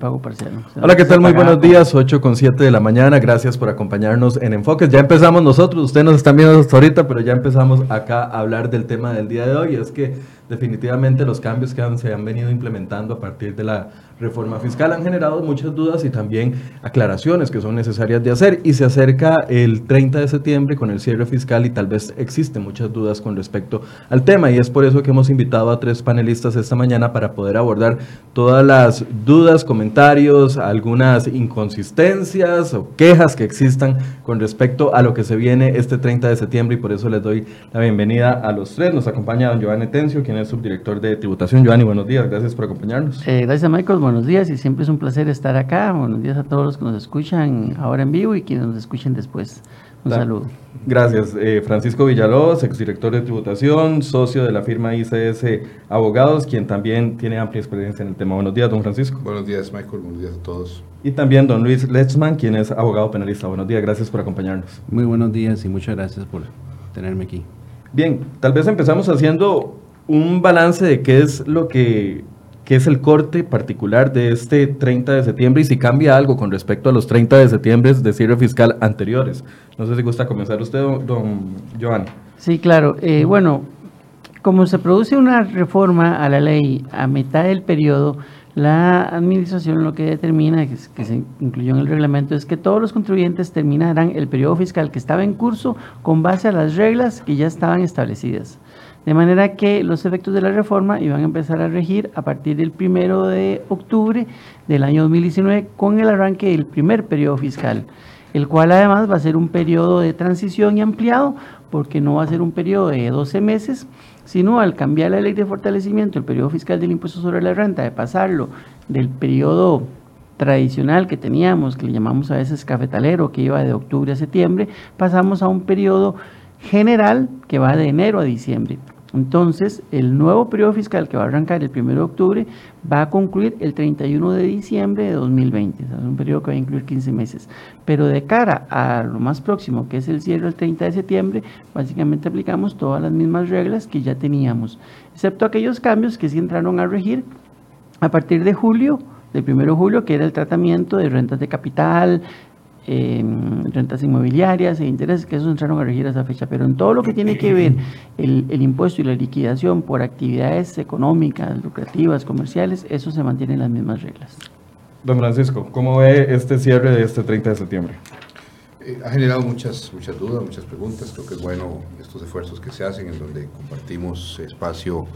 pago parcial. Hola, ¿qué tal? Muy buenos días, 8 con 7 de la mañana. Gracias por acompañarnos en Enfoques. Ya empezamos nosotros, ustedes nos están viendo hasta ahorita, pero ya empezamos acá a hablar del tema del día de hoy. Es que definitivamente los cambios que se han venido implementando a partir de la reforma fiscal han generado muchas dudas y también aclaraciones que son necesarias de hacer. Y se acerca el 30 de septiembre con el cierre fiscal y tal vez existen muchas dudas con respecto al tema. Y es por eso que hemos invitado a tres panelistas esta mañana para poder abordar todas las dudas, comentarios, algunas inconsistencias o quejas que existan con respecto a lo que se viene este 30 de septiembre. Y por eso les doy la bienvenida a los tres. Nos acompaña don Giovanni Tencio, quien es subdirector de tributación. Giovanni, buenos días. Gracias por acompañarnos. Eh, gracias, Michael buenos días y siempre es un placer estar acá. Buenos días a todos los que nos escuchan ahora en vivo y quienes nos escuchen después. Un saludo. Gracias. Eh, Francisco Villalobos, exdirector de tributación, socio de la firma ICS Abogados, quien también tiene amplia experiencia en el tema. Buenos días, don Francisco. Buenos días, Michael. Buenos días a todos. Y también don Luis Letzman, quien es abogado penalista. Buenos días, gracias por acompañarnos. Muy buenos días y muchas gracias por tenerme aquí. Bien, tal vez empezamos haciendo un balance de qué es lo que qué es el corte particular de este 30 de septiembre y si cambia algo con respecto a los 30 de septiembre de cierre fiscal anteriores. No sé si gusta comenzar usted, don, Joan. Sí, claro. Eh, bueno, como se produce una reforma a la ley a mitad del periodo, la administración lo que determina, que, que se incluyó en el reglamento, es que todos los contribuyentes terminarán el periodo fiscal que estaba en curso con base a las reglas que ya estaban establecidas. De manera que los efectos de la reforma iban a empezar a regir a partir del primero de octubre del año 2019 con el arranque del primer periodo fiscal, el cual además va a ser un periodo de transición y ampliado porque no va a ser un periodo de 12 meses, sino al cambiar la ley de fortalecimiento, el periodo fiscal del impuesto sobre la renta, de pasarlo del periodo tradicional que teníamos, que le llamamos a veces cafetalero, que iba de octubre a septiembre, pasamos a un periodo general que va de enero a diciembre. Entonces, el nuevo periodo fiscal que va a arrancar el 1 de octubre va a concluir el 31 de diciembre de 2020. es un periodo que va a incluir 15 meses. Pero de cara a lo más próximo, que es el cierre del 30 de septiembre, básicamente aplicamos todas las mismas reglas que ya teníamos, excepto aquellos cambios que sí entraron a regir a partir de julio, del 1 de julio, que era el tratamiento de rentas de capital, rentas inmobiliarias e intereses, que eso entraron a regir a esa fecha. Pero en todo lo que tiene que ver el, el, impuesto y la liquidación por actividades económicas, lucrativas, comerciales, eso se mantiene en las mismas reglas. Don Francisco, ¿cómo ve este cierre de este 30 de septiembre? Eh, ha generado muchas, muchas dudas, muchas preguntas. Creo que es bueno estos esfuerzos que se hacen en donde compartimos espacio,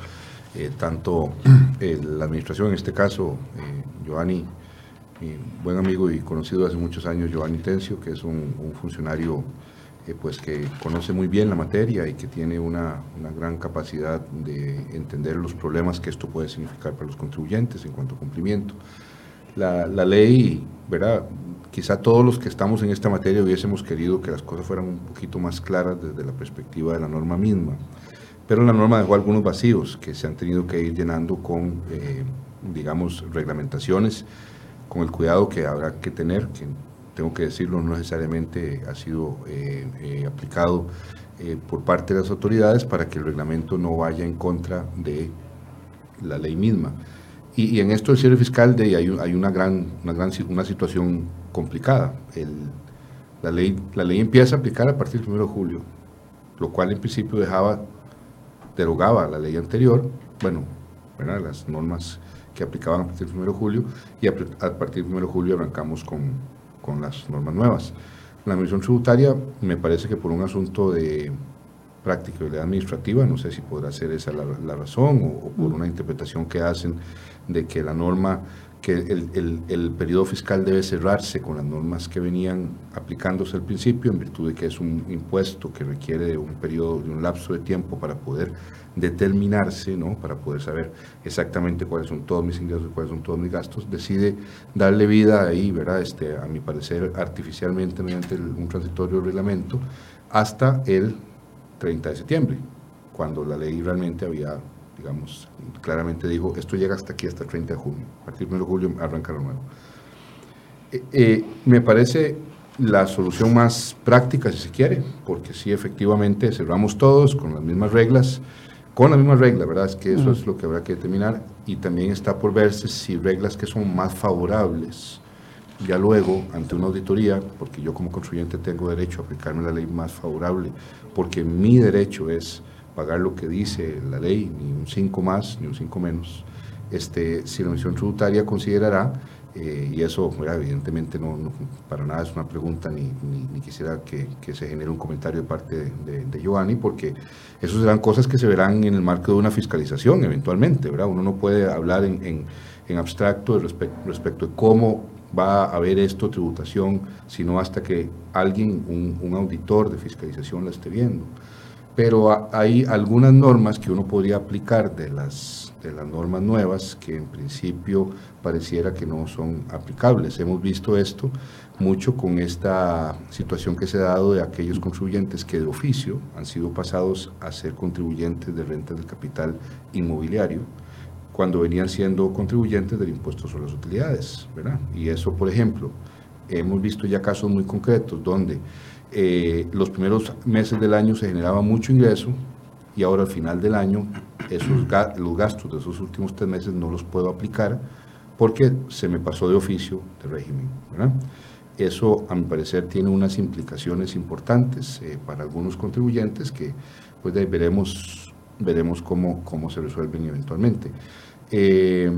eh, tanto eh, la administración, en este caso, Giovanni mi buen amigo y conocido hace muchos años, Giovanni Tencio, que es un, funcionario eh, pues que conoce muy bien la materia y que tiene una, una, gran capacidad de entender los problemas que esto puede significar para los contribuyentes en cuanto a cumplimiento. La, ley, ¿verdad? Quizá todos los que estamos en esta materia hubiésemos querido que las cosas fueran un poquito más claras desde la perspectiva de la norma misma, pero la norma dejó algunos vacíos que se han tenido que ir llenando con, eh, digamos, reglamentaciones con el cuidado que habrá que tener, que tengo que decirlo, no necesariamente ha sido eh, eh, aplicado eh, por parte de las autoridades para que el reglamento no vaya en contra de la ley misma. Y, en esto del cierre fiscal de, hay, una, gran, una, gran, una situación complicada. El, la, ley, la ley empieza a aplicar a partir del 1 de julio, lo cual en principio dejaba, derogaba la ley anterior, bueno, las normas que aplicaban a partir del 1 de julio y a, partir del 1 de julio arrancamos con, con las normas nuevas. La administración tributaria me parece que por un asunto de práctica y administrativa, no sé si podrá ser esa la, razón o, por una interpretación que hacen de que la norma, que el, el, periodo fiscal debe cerrarse con las normas que venían aplicándose al principio, en virtud de que es un impuesto que requiere de un periodo, de un lapso de tiempo para poder determinarse, ¿no? para poder saber exactamente cuáles son todos mis ingresos y cuáles son todos mis gastos, decide darle vida ahí, ¿verdad? Este, a mi parecer, artificialmente mediante un transitorio reglamento, hasta el 30 de septiembre, cuando la ley realmente había, digamos, claramente dijo, esto llega hasta aquí, hasta el 30 de junio, a partir del 1 de julio arranca lo nuevo. Eh, eh, me parece la solución más práctica, si se quiere, porque si efectivamente cerramos todos con las mismas reglas, con la misma regla, ¿verdad? Es que eso es lo que habrá que determinar y también está por verse si reglas que son más favorables ya luego ante una auditoría, porque yo como contribuyente tengo derecho a aplicarme la ley más favorable, porque mi derecho es pagar lo que dice la ley, ni un 5 más, ni un 5 menos, este, si la Administración Tributaria considerará, eh, y eso evidentemente no, para nada es una pregunta, ni, quisiera que, se genere un comentario de parte de, Giovanni, porque eso serán cosas que se verán en el marco de una fiscalización eventualmente, ¿verdad? Uno no puede hablar en, en, abstracto respecto, respecto de cómo va a haber esto tributación, sino hasta que alguien, un auditor de fiscalización la esté viendo pero hay algunas normas que uno podría aplicar de las, de las normas nuevas que en principio pareciera que no son aplicables. Hemos visto esto mucho con esta situación que se ha dado de aquellos contribuyentes que de oficio han sido pasados a ser contribuyentes de rentas del capital inmobiliario cuando venían siendo contribuyentes del impuesto sobre las utilidades. ¿verdad? Y eso, por ejemplo, hemos visto ya casos muy concretos donde eh, los primeros meses del año se generaba mucho ingreso y ahora al final del año esos los gastos de esos últimos tres meses no los puedo aplicar porque se me pasó de oficio de régimen. Eso, a mi parecer, tiene unas implicaciones importantes eh, para algunos contribuyentes que pues, veremos, veremos cómo, cómo se resuelven eventualmente. Eh,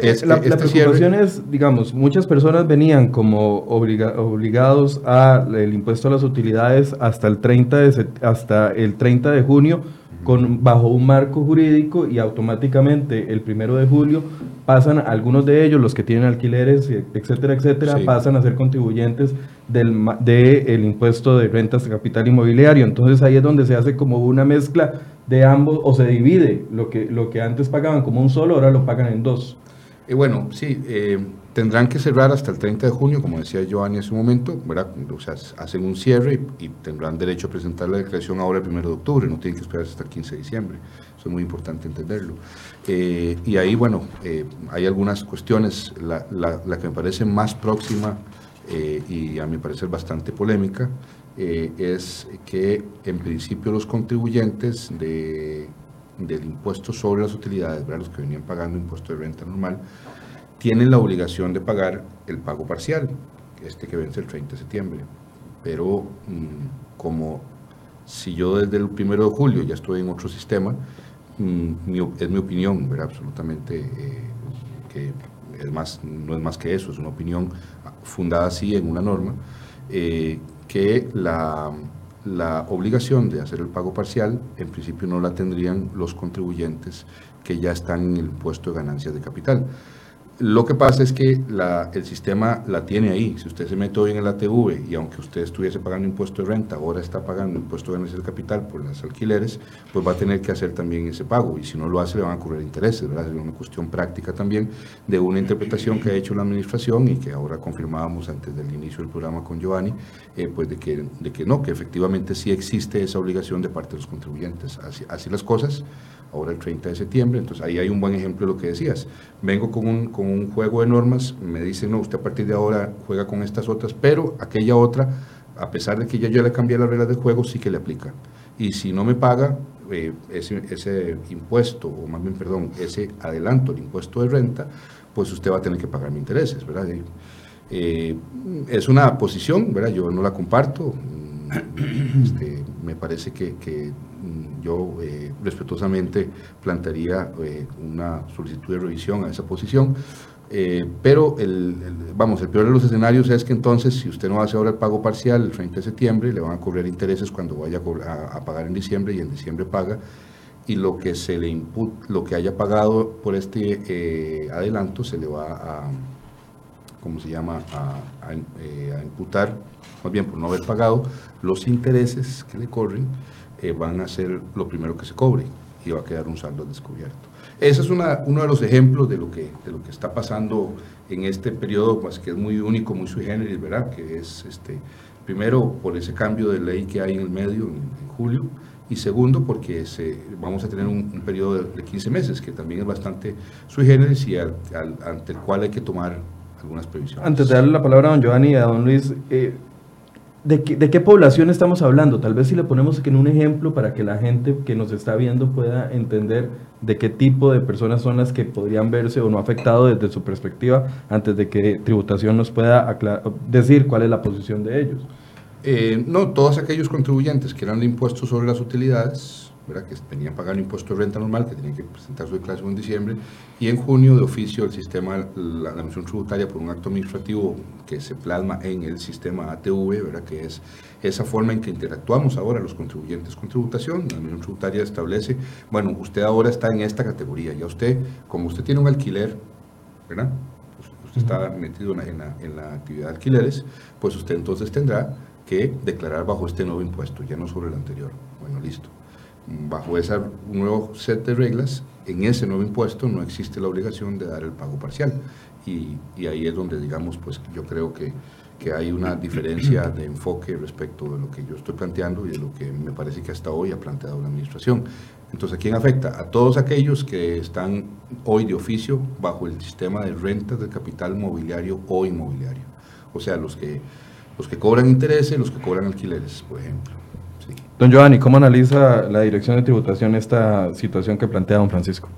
este, la, este preocupación es, digamos, muchas personas venían como obligados al impuesto a las utilidades hasta el 30 de, hasta el 30 de junio con, bajo un marco jurídico y automáticamente el primero de julio pasan algunos de ellos, los que tienen alquileres, etcétera, etcétera, pasan a ser contribuyentes del de el impuesto de rentas de capital inmobiliario. Entonces ahí es donde se hace como una mezcla de ambos o se divide lo que, lo que antes pagaban como un solo, ahora lo pagan en dos. Eh, bueno, sí, eh, tendrán que cerrar hasta el 30 de junio, como decía Giovanni hace un momento, ¿verdad? O sea, hacen un cierre y, tendrán derecho a presentar la declaración ahora el 1 de octubre, no tienen que esperar hasta el 15 de diciembre. Eso es muy importante entenderlo. Eh, y ahí, bueno, hay algunas cuestiones, la, la, la, que me parece más próxima y a mi parecer bastante polémica, eh, es que en principio los contribuyentes de, del impuesto sobre las utilidades, los que venían pagando impuesto de renta normal, tienen la obligación de pagar el pago parcial, este que vence el 30 de septiembre. Pero mm, como si yo desde el 1 de julio ya estoy en otro sistema, mm, es mi opinión, absolutamente eh, que es más, no es más que eso, es una opinión fundada así en una norma, eh, que la, la obligación de hacer el pago parcial en principio no la tendrían los contribuyentes que ya están en el impuesto de ganancias de capital. Lo que pasa es que el sistema la tiene ahí. Si usted se mete hoy en el ATV y aunque usted estuviese pagando impuesto de renta, ahora está pagando impuesto de ganancias de capital por las alquileres, pues va a tener que hacer también ese pago. Y si no lo hace, le van a ocurrir intereses. ¿verdad? Es una cuestión práctica también de una interpretación que ha hecho la administración y que ahora confirmábamos antes del inicio del programa con Giovanni, eh, pues de que, de que no, que efectivamente sí existe esa obligación de parte de los contribuyentes. Así, así las cosas ahora el 30 de septiembre, entonces ahí hay un buen ejemplo de lo que decías. Vengo con un, con un juego de normas, me dicen, no, usted a partir de ahora juega con estas otras, pero aquella otra, a pesar de que ya yo le cambié las reglas del juego, sí que le aplica. Y si no me paga eh, ese, ese impuesto, o más bien, perdón, ese adelanto, el impuesto de renta, pues usted va a tener que pagar mis intereses, ¿verdad? Eh, es una posición, ¿verdad? Yo no la comparto. Este, me parece que, que yo eh, respetuosamente plantearía eh, una solicitud de revisión a esa posición. Eh, pero, el, vamos, el peor de los escenarios es que entonces, si usted no hace ahora el pago parcial el 30 de septiembre, le van a cobrar intereses cuando vaya a, pagar en diciembre y en diciembre paga, y lo que se le input, lo que haya pagado por este adelanto se le va a, ¿cómo se llama?, a imputar, más bien por no haber pagado, los intereses que le corren eh, van a ser lo primero que se cobre y va a quedar un saldo descubierto. Ese es uno de los ejemplos de lo, que, de lo que está pasando en este periodo, pues, que es muy único, muy sui generis, ¿verdad? Que es, este, primero, por ese cambio de ley que hay en el medio, en, julio, y segundo, porque se, vamos a tener un, periodo de, 15 meses, que también es bastante sui generis y ante el cual hay que tomar algunas previsiones. Antes de darle la palabra a don Giovanni y a don Luis, eh, ¿De qué, ¿De qué población estamos hablando? Tal vez si le ponemos en un ejemplo para que la gente que nos está viendo pueda entender de qué tipo de personas son las que podrían verse o no afectado desde su perspectiva antes de que tributación nos pueda decir cuál es la posición de ellos. Eh, no, todos aquellos contribuyentes que eran de impuestos sobre las utilidades que tenían que pagar un impuesto de renta normal, que tenían que presentar su declaración en diciembre, y en junio de oficio el sistema, la, la tributaria por un acto administrativo que se plasma en el sistema ATV, ¿verdad? que es esa forma en que interactuamos ahora los contribuyentes con tributación. La administración tributaria establece, bueno, usted ahora está en esta categoría, ya usted, como usted tiene un alquiler, ¿verdad? Pues usted está metido en la, en la actividad de alquileres, pues usted entonces tendrá que declarar bajo este nuevo impuesto, ya no sobre el anterior. Bueno, listo bajo ese nuevo set de reglas, en ese nuevo impuesto no existe la obligación de dar el pago parcial. Y, ahí es donde, digamos, pues yo creo que, que, hay una diferencia de enfoque respecto de lo que yo estoy planteando y de lo que me parece que hasta hoy ha planteado la Administración. Entonces, ¿a quién afecta? A todos aquellos que están hoy de oficio bajo el sistema de rentas de capital mobiliario o inmobiliario. O sea, los que, los que cobran intereses, los que cobran alquileres, por ejemplo. Don Giovanni, ¿cómo analiza la Dirección de Tributación esta situación que plantea don Francisco?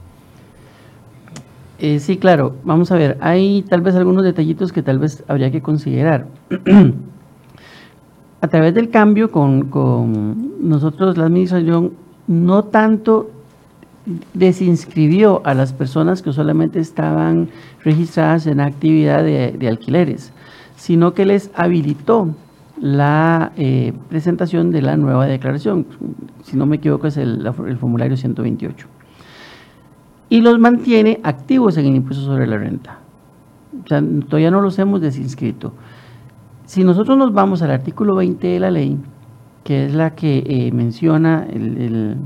Eh, sí, claro. Vamos a ver, hay tal vez algunos detallitos que tal vez habría que considerar. a través del cambio con, con, nosotros, la administración, no tanto desinscribió a las personas que solamente estaban registradas en actividad de, de alquileres, sino que les habilitó la eh, presentación de la nueva declaración. Si no me equivoco, es el, formulario 128. Y los mantiene activos en el impuesto sobre la renta. O sea, todavía no los hemos desinscrito. Si nosotros nos vamos al artículo 20 de la ley, que es la que eh, menciona el,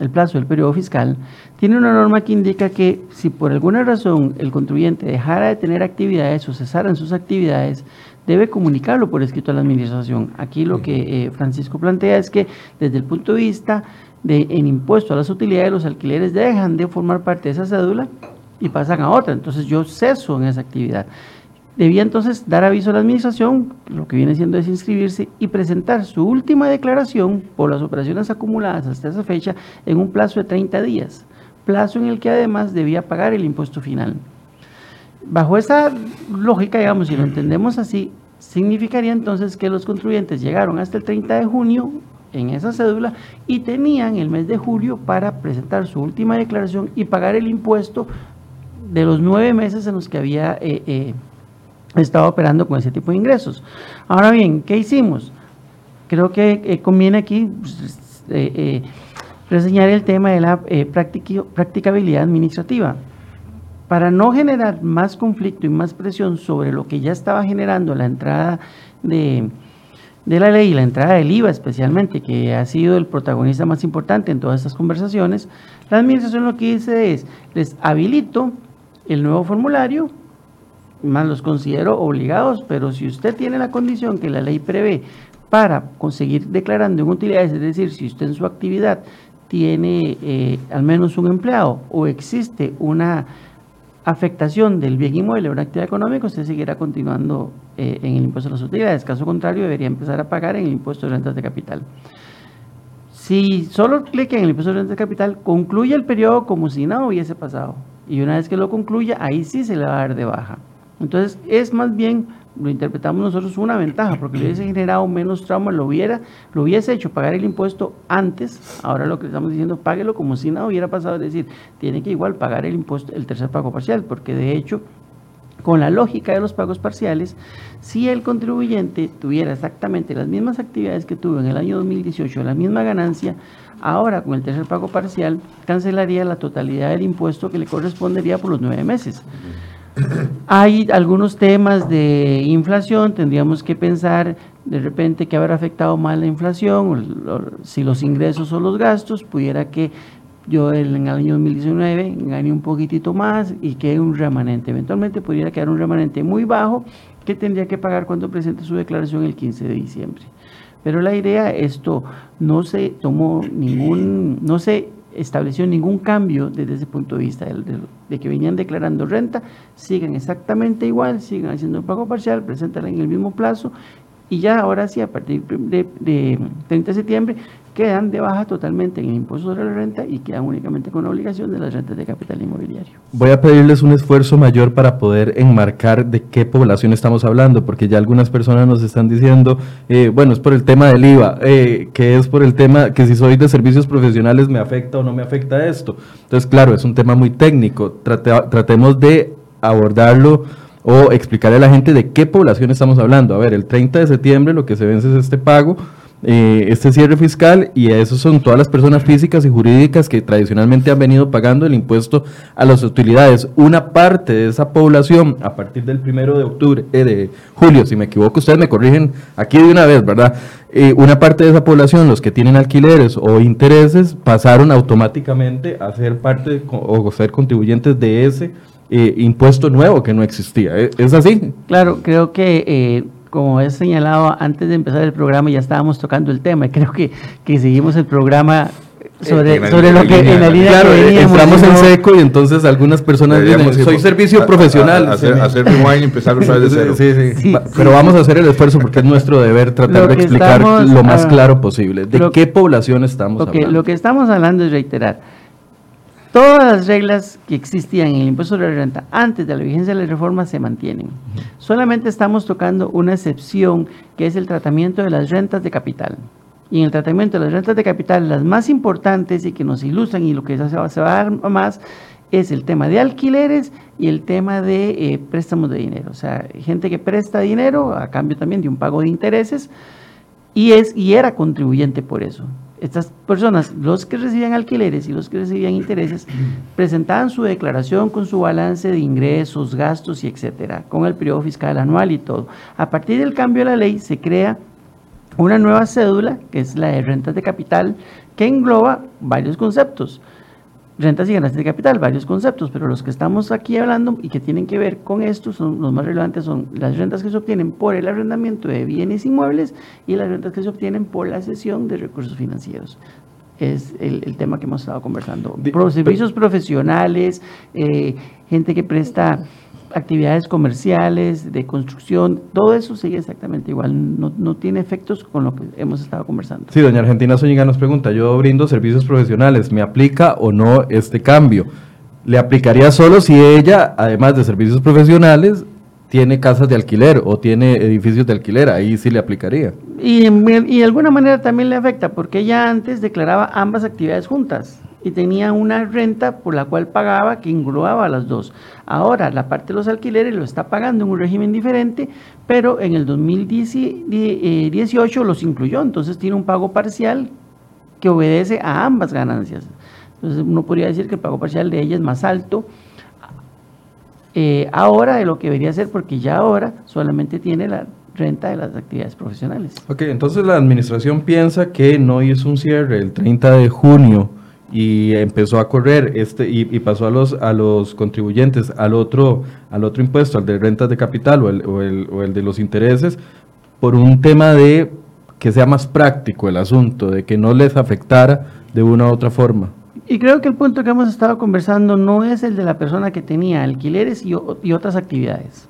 el plazo del periodo fiscal, tiene una norma que indica que si por alguna razón el contribuyente dejara de tener actividades o cesaran sus actividades, debe comunicarlo por escrito a la administración. Aquí lo que eh, Francisco plantea es que desde el punto de vista de en impuesto a las utilidades, los alquileres dejan de formar parte de esa cédula y pasan a otra. Entonces yo ceso en esa actividad. Debía entonces dar aviso a la administración, lo que viene siendo es inscribirse y presentar su última declaración por las operaciones acumuladas hasta esa fecha en un plazo de 30 días, plazo en el que además debía pagar el impuesto final. Bajo esa lógica, digamos, si lo entendemos así, significaría entonces que los contribuyentes llegaron hasta el 30 de junio en esa cédula y tenían el mes de julio para presentar su última declaración y pagar el impuesto de los nueve meses en los que había eh, eh, estado operando con ese tipo de ingresos. Ahora bien, ¿qué hicimos? Creo que eh, conviene aquí pues, reseñar el tema de la practicabilidad administrativa. Para no generar más conflicto y más presión sobre lo que ya estaba generando la entrada de, la ley y la entrada del IVA especialmente, que ha sido el protagonista más importante en todas estas conversaciones, la administración lo que dice es, les habilito el nuevo formulario, más los considero obligados, pero si usted tiene la condición que la ley prevé para conseguir declarando en utilidades, es decir, si usted en su actividad tiene eh, al menos un empleado o existe una afectación del bien inmueble a una actividad económica, usted seguirá continuando eh, en el impuesto a las utilidades. Caso contrario, debería empezar a pagar en el impuesto de rentas de capital. Si solo clique en el impuesto de rentas de capital, concluye el periodo como si nada hubiese pasado. Y una vez que lo concluya, ahí sí se le va a dar de baja. Entonces, es más bien lo interpretamos nosotros una ventaja, porque le hubiese generado menos trauma, lo hubiera, lo hubiese hecho pagar el impuesto antes, ahora lo que estamos diciendo, páguelo como si nada hubiera pasado, es decir, tiene que igual pagar el impuesto, el tercer pago parcial, porque de hecho, con la lógica de los pagos parciales, si el contribuyente tuviera exactamente las mismas actividades que tuvo en el año 2018, la misma ganancia, ahora con el tercer pago parcial, cancelaría la totalidad del impuesto que le correspondería por los nueve meses. Hay algunos temas de inflación, tendríamos que pensar de repente que habrá afectado más la inflación, si los ingresos o los gastos, pudiera que yo en el año 2019 gane un poquitito más y quede un remanente. Eventualmente pudiera quedar un remanente muy bajo que tendría que pagar cuando presente su declaración el 15 de diciembre. Pero la idea, esto no se tomó ningún, no se estableció ningún cambio desde ese punto de vista, de, que venían declarando renta, siguen exactamente igual, siguen haciendo un pago parcial, presentan en el mismo plazo y ya ahora sí, a partir de, de 30 de septiembre, quedan de baja totalmente en el impuesto sobre la renta y quedan únicamente con la obligación de las rentas de capital inmobiliario. Voy a pedirles un esfuerzo mayor para poder enmarcar de qué población estamos hablando, porque ya algunas personas nos están diciendo, eh, bueno, es por el tema del IVA, eh, que es por el tema que si soy de servicios profesionales me afecta o no me afecta esto. Entonces, claro, es un tema muy técnico. tratemos de abordarlo o explicarle a la gente de qué población estamos hablando. A ver, el 30 de septiembre lo que se vence es este pago eh, este cierre fiscal y esos son todas las personas físicas y jurídicas que tradicionalmente han venido pagando el impuesto a las utilidades. Una parte de esa población, a partir del primero de octubre, eh, de julio, si me equivoco, ustedes me corrigen aquí de una vez, ¿verdad? Eh, una parte de esa población, los que tienen alquileres o intereses, pasaron automáticamente a ser parte o ser contribuyentes de ese impuesto nuevo que no existía. ¿Es así? Claro, creo que como he señalado antes de empezar el programa, ya estábamos tocando el tema y creo que, que seguimos el programa sobre, sobre lo que en la línea claro, entramos en seco y entonces algunas personas dicen, soy servicio profesional. hacer, hacer rewind y empezar otra vez de cero. Sí, sí, Pero vamos a hacer el esfuerzo porque es nuestro deber tratar de explicar lo más claro posible. ¿De qué población estamos hablando? Lo que estamos hablando es reiterar Todas las reglas que existían en el impuesto de la renta antes de la vigencia de la reforma se mantienen. Solamente estamos tocando una excepción que es el tratamiento de las rentas de capital. Y en el tratamiento de las rentas de capital, las más importantes y que nos ilustran y lo que se va, a dar más es el tema de alquileres y el tema de eh, préstamos de dinero. O sea, gente que presta dinero a cambio también de un pago de intereses y, es, y era contribuyente por eso estas personas, los que recibían alquileres y los que recibían intereses, presentaban su declaración con su balance de ingresos, gastos y etcétera, con el periodo fiscal anual y todo. A partir del cambio de la ley se crea una nueva cédula, que es la de rentas de capital, que engloba varios conceptos rentas y ganancias de capital, varios conceptos, pero los que estamos aquí hablando y que tienen que ver con esto, son los más relevantes son las rentas que se obtienen por el arrendamiento de bienes inmuebles y las rentas que se obtienen por la cesión de recursos financieros. Es el, tema que hemos estado conversando. servicios profesionales, eh, gente que presta actividades comerciales, de construcción, todo eso sigue exactamente igual, no, no, tiene efectos con lo que hemos estado conversando. Sí, doña Argentina Zúñiga nos pregunta, yo brindo servicios profesionales, ¿me aplica o no este cambio? Le aplicaría solo si ella, además de servicios profesionales, tiene casas de alquiler o tiene edificios de alquiler, ahí sí le aplicaría. Y, y de alguna manera también le afecta, porque ella antes declaraba ambas actividades juntas y tenía una renta por la cual pagaba que englobaba las dos. Ahora, la parte de los alquileres lo está pagando en un régimen diferente, pero en el 2018 eh, los incluyó, entonces tiene un pago parcial que obedece a ambas ganancias. Entonces uno podría decir que el pago parcial de ella es más alto eh, ahora de lo que debería ser, porque ya ahora solamente tiene la renta de las actividades profesionales. Ok, entonces la administración piensa que no hizo un cierre el 30 de junio y empezó a correr este y, pasó a los a los contribuyentes al otro al otro impuesto al de rentas de capital o el, o el, o el de los intereses por un tema de que sea más práctico el asunto de que no les afectara de una u otra forma y creo que el punto que hemos estado conversando no es el de la persona que tenía alquileres y, y otras actividades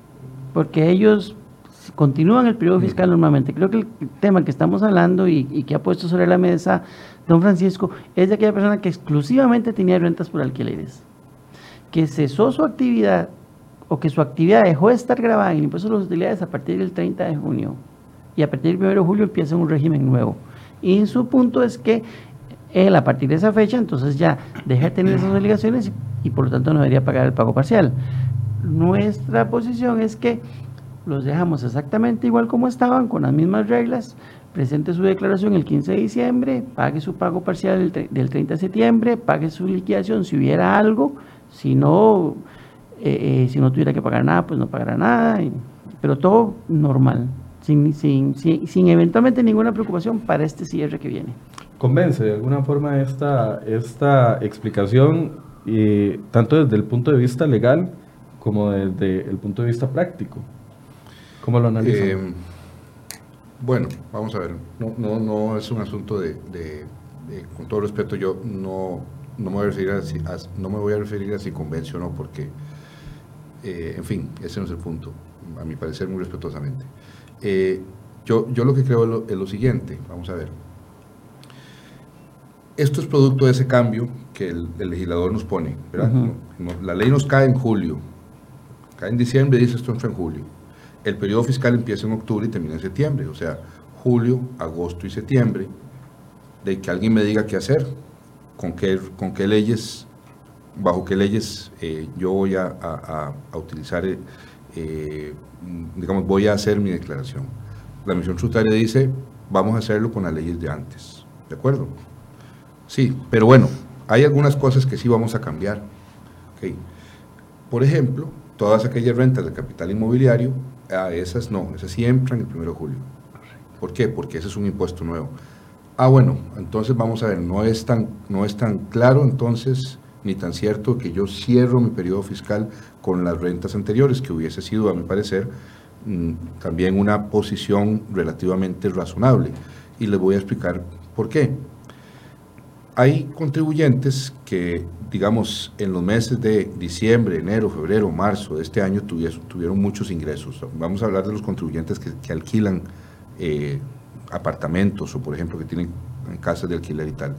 porque ellos continúan el periodo fiscal normalmente. Creo que el tema que estamos hablando y, y, que ha puesto sobre la mesa don Francisco es de aquella persona que exclusivamente tenía rentas por alquileres, que cesó su actividad o que su actividad dejó de estar grabada en el impuesto de las utilidades a partir del 30 de junio y a partir del 1 de julio empieza un régimen nuevo. Y su punto es que él a partir de esa fecha entonces ya deja de tener esas obligaciones y, y por lo tanto no debería pagar el pago parcial. Nuestra posición es que los dejamos exactamente igual como estaban, con las mismas reglas, presente su declaración el 15 de diciembre, pague su pago parcial del, 30 de septiembre, pague su liquidación si hubiera algo, si no, eh, eh, si no tuviera que pagar nada, pues no pagará nada, pero todo normal, sin, sin, sin, eventualmente ninguna preocupación para este cierre que viene. ¿Convence de alguna forma esta, esta explicación, eh, tanto desde el punto de vista legal como desde el punto de vista práctico? ¿Cómo lo analizan? Bueno, vamos a ver, no, no, no es un asunto de, con todo respeto, yo no, no, me voy a referir a, si, no me voy a referir a si convencio o no, porque, eh, en fin, ese no es el punto, a mi parecer muy respetuosamente. Eh, Yo, yo lo que creo es lo, es lo siguiente, vamos a ver. Esto es producto de ese cambio que el, el legislador nos pone. ¿verdad? La ley nos cae en julio, cae en diciembre y dice esto entra en julio. El periodo fiscal empieza en octubre y termina en septiembre, o sea, julio, agosto y septiembre, de que alguien me diga qué hacer, con qué, con qué leyes, bajo qué leyes eh, yo voy a, a- utilizar, eh, mm, digamos, voy a hacer mi declaración. La misión tributaria dice, vamos a hacerlo con las leyes de antes, ¿de acuerdo? Sí, pero bueno, hay algunas cosas que sí vamos a cambiar. Ok. Por ejemplo, todas aquellas rentas de capital inmobiliario, a esas no, esas sí entran el 1 de julio. ¿Por qué? Porque ese es un impuesto nuevo. Ah, bueno, entonces vamos a ver, no es tan, no es tan claro entonces, ni tan cierto que yo cierro mi periodo fiscal con las rentas anteriores, que hubiese sido, a mi parecer, mm, también una posición relativamente razonable. Y les voy a explicar por qué. Hay contribuyentes que, digamos, en los meses de diciembre, enero, febrero, marzo de este año tuvieron muchos ingresos. Vamos a hablar de los contribuyentes que, alquilan eh, apartamentos o, por ejemplo, que tienen casas de alquiler y tal.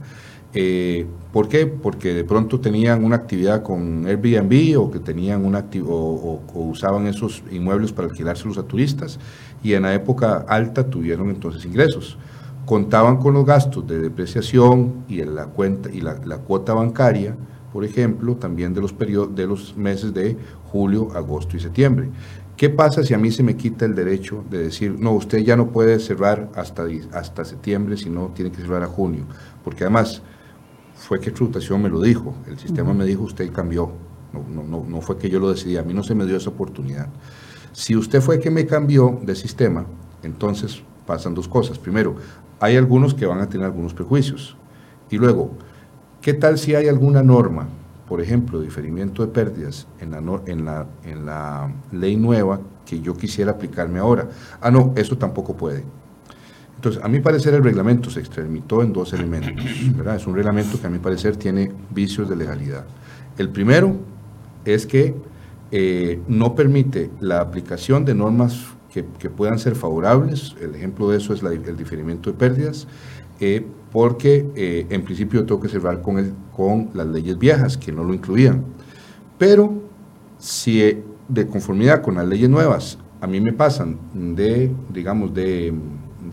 Eh, ¿Por qué? Porque de pronto tenían una actividad con Airbnb o que tenían una o, o- o usaban esos inmuebles para alquilárselos a turistas y en la época alta tuvieron entonces ingresos contaban con los gastos de depreciación y en la cuenta y la, la cuota bancaria, por ejemplo, también de los periodos de los meses de julio, agosto y septiembre. ¿Qué pasa si a mí se me quita el derecho de decir, no, usted ya no puede cerrar hasta, hasta septiembre, sino tiene que cerrar a junio? Porque además fue que tributación me lo dijo, el sistema me dijo, usted cambió, no, no, no, no fue que yo lo decidí, a mí no se me dio esa oportunidad. Si usted fue que me cambió de sistema, entonces pasan dos cosas. Primero, hay algunos que van a tener algunos prejuicios. Y luego, ¿qué tal si hay alguna norma, por ejemplo, diferimiento de pérdidas en la, en la, en la ley nueva que yo quisiera aplicarme ahora? Ah, no, eso tampoco puede. Entonces, a mi parecer el reglamento se extramitó en dos elementos. Es un reglamento que a mi parecer tiene vicios de legalidad. El primero es que eh, no permite la aplicación de normas que, puedan ser favorables, el ejemplo de eso es el diferimiento de pérdidas, eh, porque eh, en principio tengo que cerrar con, el, con las leyes viejas que no lo incluían. Pero si eh, de conformidad con las leyes nuevas a mí me pasan de, digamos, de,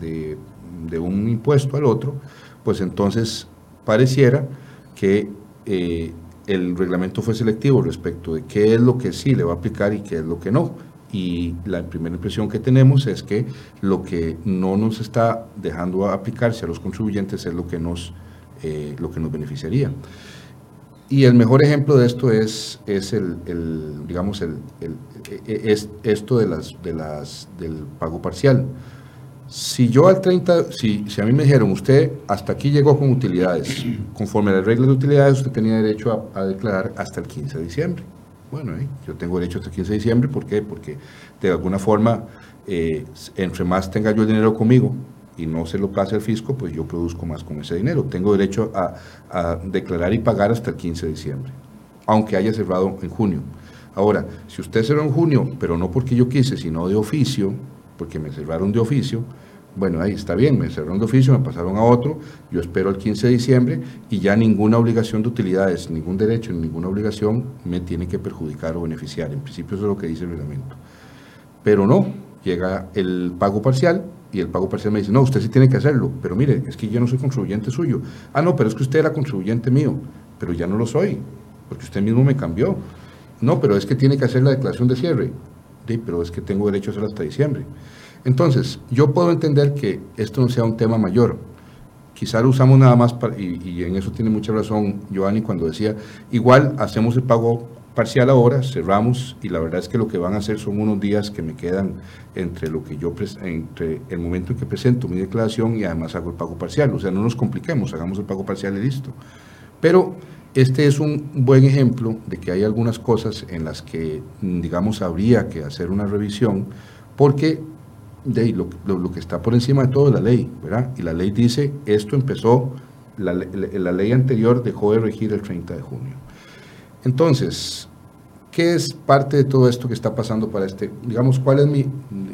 de, un impuesto al otro, pues entonces pareciera que el reglamento fue selectivo respecto de qué es lo que sí le va a aplicar y qué es lo que no. Y la primera impresión que tenemos es que lo que no nos está dejando aplicarse a los contribuyentes es lo que nos, eh, lo que nos beneficiaría. Y el mejor ejemplo de esto es, es el, digamos, el, e- es esto de las, de las, del pago parcial. Si yo al 30, si, si a mí me dijeron, usted hasta aquí llegó con utilidades, conforme a las reglas de utilidades, usted tenía derecho a, a declarar hasta el 15 de diciembre. Bueno, eh, yo tengo derecho hasta el 15 de diciembre, ¿por qué? Porque de alguna forma, eh, entre más tenga yo el dinero conmigo y no se lo pase al fisco, pues yo produzco más con ese dinero. Tengo derecho a, a declarar y pagar hasta el 15 de diciembre, aunque haya cerrado en junio. Ahora, si usted cerró en junio, pero no porque yo quise, sino de oficio, porque me cerraron de oficio, bueno, ahí está bien, me cerraron de oficio, me pasaron a otro, yo espero el 15 de diciembre y ya ninguna obligación de utilidades, ningún derecho, ninguna obligación me tiene que perjudicar o beneficiar. En principio eso es lo que dice el reglamento. Pero no, llega el pago parcial y el pago parcial me dice, no, usted sí tiene que hacerlo, pero mire, es que yo no soy contribuyente suyo. Ah, no, pero es que usted era contribuyente mío, pero ya no lo soy, porque usted mismo me cambió. No, pero es que tiene que hacer la declaración de cierre. Sí, pero es que tengo derecho a hacerlo hasta diciembre. Entonces, yo puedo entender que esto no sea un tema mayor. Quizá lo usamos nada más, y, en eso tiene mucha razón Giovanni cuando decía, igual hacemos el pago parcial ahora, cerramos, y la verdad es que lo que van a hacer son unos días que me quedan entre lo que yo entre el momento en que presento mi declaración y además hago el pago parcial. O sea, no nos compliquemos, hagamos el pago parcial y listo. Pero este es un buen ejemplo de que hay algunas cosas en las que, digamos, habría que hacer una revisión, porque de lo, lo- lo que está por encima de todo es la ley, ¿verdad? Y la ley dice, esto empezó, la, le- la ley anterior dejó de regir el 30 de junio. Entonces, ¿Qué es parte de todo esto que está pasando para este? Digamos, ¿cuál es mi,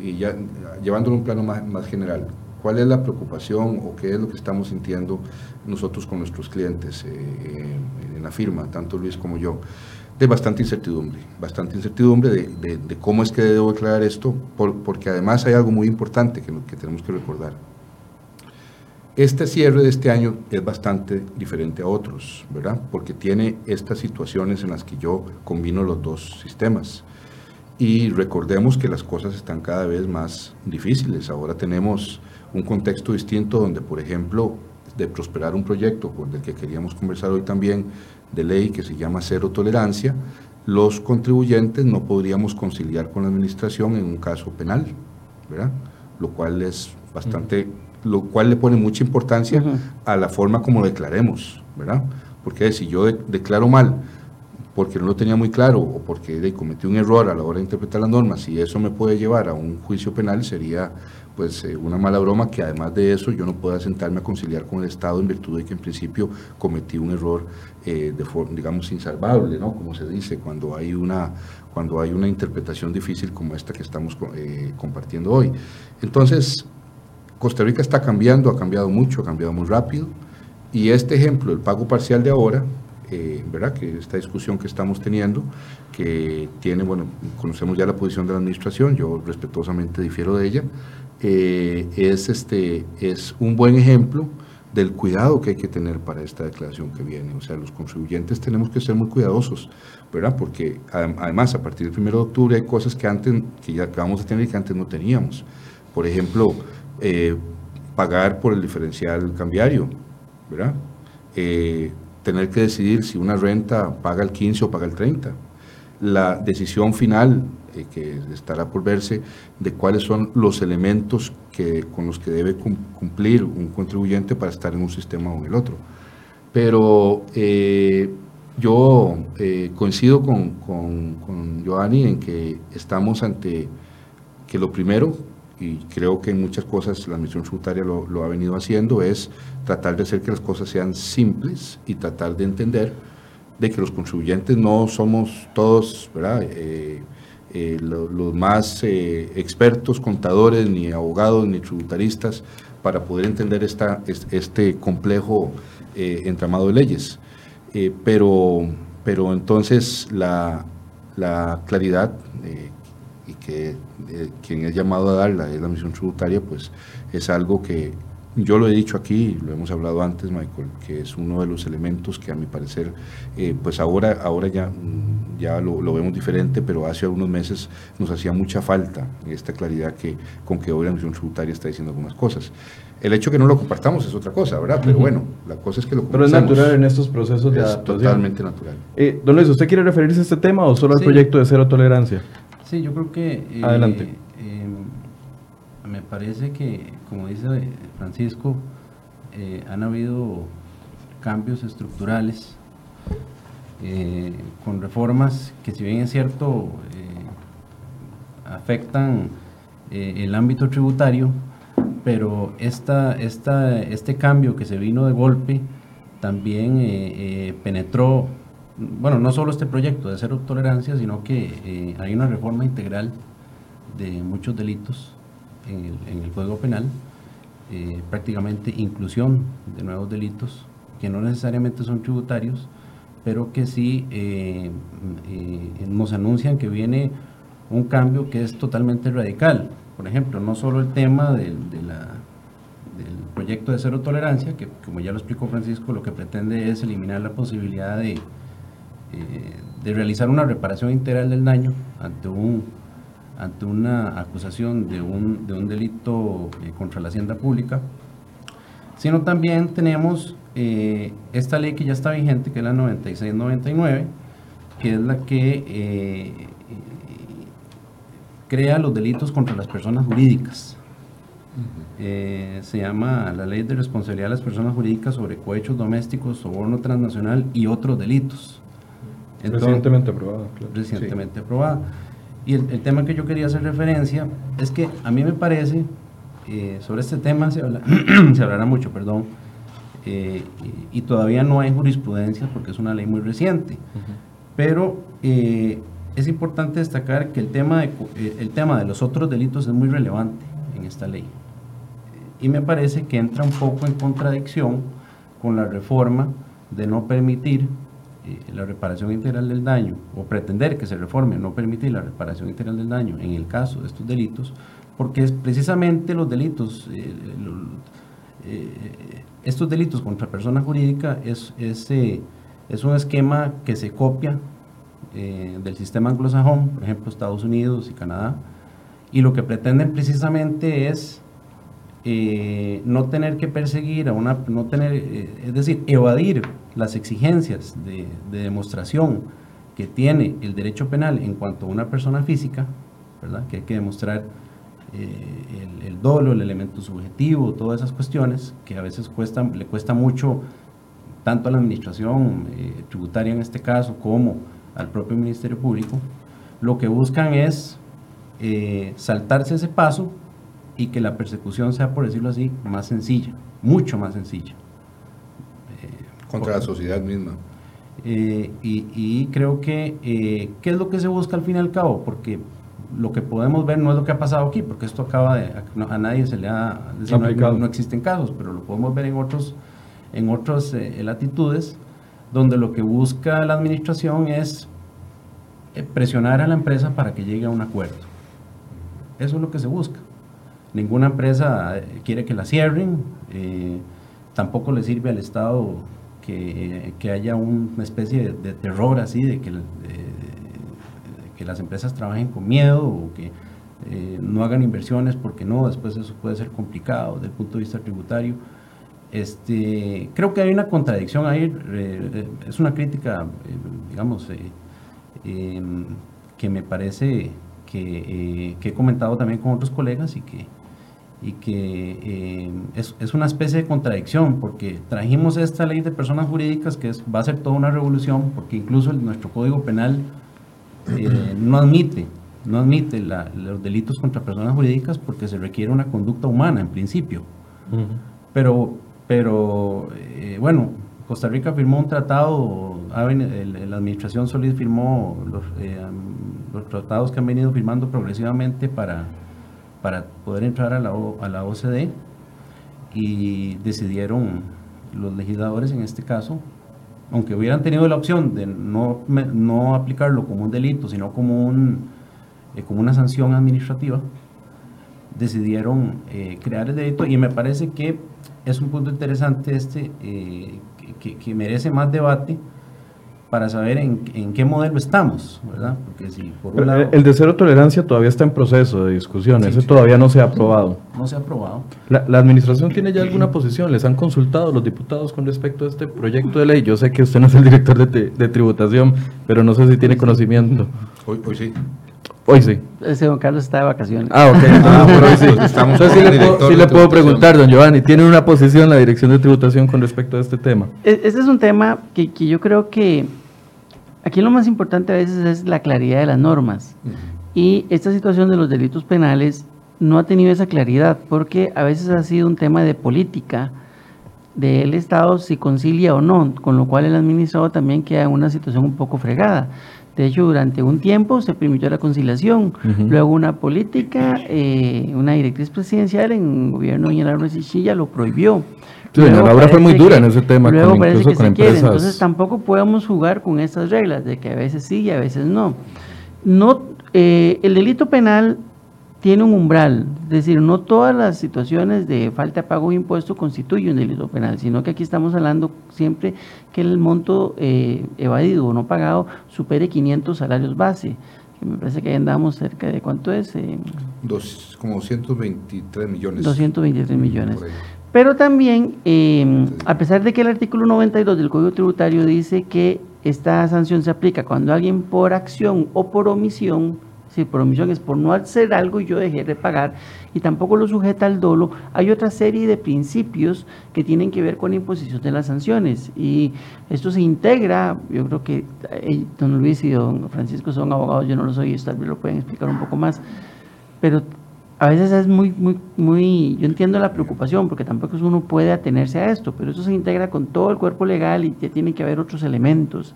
y ya llevándolo a un plano más, más general, cuál es la preocupación o qué es lo que estamos sintiendo nosotros con nuestros clientes eh, en la firma, tanto Luis como yo? De bastante incertidumbre, bastante incertidumbre de, de, cómo es que debo declarar esto, por, porque además hay algo muy importante que, que tenemos que recordar. Este cierre de este año es bastante diferente a otros, ¿verdad? Porque tiene estas situaciones en las que yo combino los dos sistemas. Y recordemos que las cosas están cada vez más difíciles. Ahora tenemos un contexto distinto donde, por ejemplo, de prosperar un proyecto, por el que queríamos conversar hoy también, de ley que se llama cero tolerancia, los contribuyentes no podríamos conciliar con la administración en un caso penal, ¿verdad? Lo cual es bastante lo cual le pone mucha importancia a la forma como declaremos, ¿verdad? Porque si yo declaro mal porque no lo tenía muy claro o porque cometí un error a la hora de interpretar las normas y eso me puede llevar a un juicio penal, sería pues eh, una mala broma que además de eso yo no pueda sentarme a conciliar con el Estado en virtud de que en principio cometí un error eh, de forma, digamos, insalvable, ¿no? Como se dice cuando hay una, cuando hay una interpretación difícil como esta que estamos eh, compartiendo hoy. Entonces, Costa Rica está cambiando, ha cambiado mucho, ha cambiado muy rápido. Y este ejemplo, el pago parcial de ahora, eh, ¿verdad? Que esta discusión que estamos teniendo, que tiene, bueno, conocemos ya la posición de la administración, yo respetuosamente difiero de ella, eh, es, este, es un buen ejemplo del cuidado que hay que tener para esta declaración que viene. O sea, los contribuyentes tenemos que ser muy cuidadosos, ¿verdad? Porque además, a partir del 1 de octubre hay cosas que antes, que ya vamos a tener y que antes no teníamos. Por ejemplo, eh, pagar por el diferencial cambiario, ¿verdad? Eh, tener que decidir si una renta paga el 15 o paga el 30. La decisión final eh, que estará por verse de cuáles son los elementos que, con los que debe cumplir un contribuyente para estar en un sistema o en el otro. Pero yo coincido con, con, con Joanny en que estamos ante que lo primero y creo que en muchas cosas la Administración Tributaria lo, ha venido haciendo, es tratar de hacer que las cosas sean simples y tratar de entender de que los contribuyentes no somos todos eh, eh, los más eh, expertos, contadores, ni abogados, ni tributaristas, para poder entender esta, este complejo entramado de leyes. pero, pero entonces la, la claridad y que eh, quien es llamado a darla es la misión tributaria, pues es algo que yo lo he dicho aquí, lo hemos hablado antes, Michael, que es uno de los elementos que a mi parecer, eh, pues ahora, ahora ya, mm, ya lo, lo, vemos diferente, pero hace unos meses nos hacía mucha falta esta claridad que, con que hoy la misión tributaria está diciendo algunas cosas. El hecho que no lo compartamos es otra cosa, ¿verdad? Pero bueno, la cosa es que lo Pero es natural en estos procesos de es totalmente natural. Eh, don Luis, ¿usted quiere referirse a este tema o solo al proyecto de cero tolerancia? Sí, yo creo que... Eh, Adelante. Parece que, como dice Francisco, eh, han habido cambios estructurales eh, con reformas que si bien es cierto afectan el ámbito tributario, pero esta, esta, este cambio que se vino de golpe también penetró bueno, no solo este proyecto de cero tolerancia, sino que eh, hay una reforma integral de muchos delitos en el, en Código Penal, eh, prácticamente inclusión de nuevos delitos que no necesariamente son tributarios, pero que sí eh, nos anuncian que viene un cambio que es totalmente radical. Por ejemplo, no solo el tema del proyecto de cero tolerancia, que como ya lo explicó Francisco, lo que pretende es eliminar la posibilidad de eh, de realizar una reparación integral del daño ante, un, ante una acusación de un, de un delito eh, contra la hacienda pública, sino también tenemos eh, esta ley que ya está vigente, que es la 9699, que es la que crea los delitos contra las personas jurídicas. se llama la Ley de Responsabilidad de las Personas Jurídicas sobre Cohechos Domésticos, Soborno Transnacional y otros delitos recientemente aprobada. Recientemente aprobada. Y el, tema que yo quería hacer referencia es que a mí me parece, eh, sobre este tema se, habla, se hablará mucho, perdón, eh, y, todavía no hay jurisprudencia porque es una ley muy reciente, pero eh, es importante destacar que el tema, de, el tema de los otros delitos es muy relevante en esta ley. Y me parece que entra un poco en contradicción con la reforma de no permitir eh, la reparación integral del daño, o pretender que se reforme, no permitir la reparación integral del daño en el caso de estos delitos, porque es precisamente los delitos, eh, estos delitos contra persona jurídica es, es, es un esquema que se copia eh, del sistema anglosajón, por ejemplo Estados Unidos y Canadá, y lo que pretenden precisamente es eh, no tener que perseguir a una, no tener, eh, es decir, evadir las exigencias de, demostración que tiene el derecho penal en cuanto a una persona física, ¿verdad? que hay que demostrar el, el, dolo, el elemento subjetivo, todas esas cuestiones que a veces le cuesta mucho tanto a la administración tributaria en este caso como al propio Ministerio Público, lo que buscan es eh, saltarse ese paso y que la persecución sea, por decirlo así, más sencilla, mucho más sencilla. Eh, Contra la sociedad misma. Eh, y, creo que, ¿qué es lo que se busca al fin y al cabo? Porque lo que podemos ver no es lo que ha pasado aquí, porque esto acaba de, a nadie se le ha, no, no, existen casos, pero lo podemos ver en otros, en otras latitudes donde lo que busca la administración es eh, presionar a la empresa para que llegue a un acuerdo. Eso es lo que se busca. Ninguna empresa eh, quiere que la cierren, eh, tampoco le sirve al Estado que, haya una especie de, terror así, de que, que, las empresas trabajen con miedo o que no hagan inversiones porque no, después eso puede ser complicado desde el punto de vista tributario. Este, creo que hay una contradicción ahí, eh, es una crítica, eh, digamos, eh, em, que me parece que, he comentado también con otros colegas y que, y que em, es, una especie de contradicción, porque trajimos esta ley de personas jurídicas que va a ser toda una revolución, porque incluso nuestro Código Penal no admite no admite los delitos contra personas jurídicas porque se requiere una conducta humana en principio. Pero pero eh, bueno, Costa Rica firmó un tratado, la administración Solís firmó eh, los, tratados que han venido firmando progresivamente para, para poder entrar a la, a la OCDE y decidieron los legisladores en este caso, aunque hubieran tenido la opción de no, no aplicarlo como un delito, sino como, un, eh, como una sanción administrativa, decidieron crear el delito. Y me parece que es un punto interesante este eh, que, merece más debate para saber en, qué modelo estamos, ¿verdad? Porque si por un lado, el de cero tolerancia todavía está en proceso de discusión, ese todavía no se ha aprobado. No se ha aprobado. La, administración tiene ya alguna posición? ¿Les han consultado los diputados con respecto a este proyecto de ley? Yo sé que usted no es el director de, de tributación, pero no sé si tiene conocimiento. Hoy, hoy sí. Hoy sí. Ese don Carlos está de vacaciones. Ah, ok. Ah, pero hoy sí. Estamos Entonces sí le, puedo, sí le puedo preguntar, don Giovanni, ¿tiene una posición la Dirección de Tributación con respecto a este tema? Este es un tema que, que yo creo que aquí lo más importante a veces es la claridad de las normas. Y esta situación de los delitos penales no ha tenido esa claridad porque a veces ha sido un tema de política del Estado si concilia o no, con lo cual el administrador también queda en una situación un poco fregada. De hecho, durante un tiempo se permitió la conciliación, luego una política, eh, una directriz presidencial en el gobierno de Doña Laura lo prohibió. Sí, doña Laura fue muy dura en ese tema, luego parece que se quiere. Entonces tampoco podemos jugar con estas reglas de que a veces sí y a veces no. No, eh, el delito penal tiene un umbral, es decir, no todas las situaciones de falta de pago de impuesto constituyen un delito penal, sino que aquí estamos hablando siempre que el monto eh, evadido o no pagado supere 500 salarios base, me parece que ahí andamos cerca de cuánto es. Eh, Dos, como 223 millones. 223 millones. Pero también, eh, a pesar de que el artículo 92 del Código Tributario dice que esta sanción se aplica cuando alguien por acción o por omisión si por omisión es por no hacer algo y yo dejé de pagar y tampoco lo sujeta al dolo, hay otra serie de principios que tienen que ver con la imposición de las sanciones. Y esto se integra, yo creo que eh, don Luis y don Francisco son abogados, yo no lo soy, tal vez lo pueden explicar un poco más, pero a veces es muy, muy, muy, yo entiendo la preocupación porque tampoco uno puede atenerse a esto, pero eso se integra con todo el cuerpo legal y ya tiene que haber otros elementos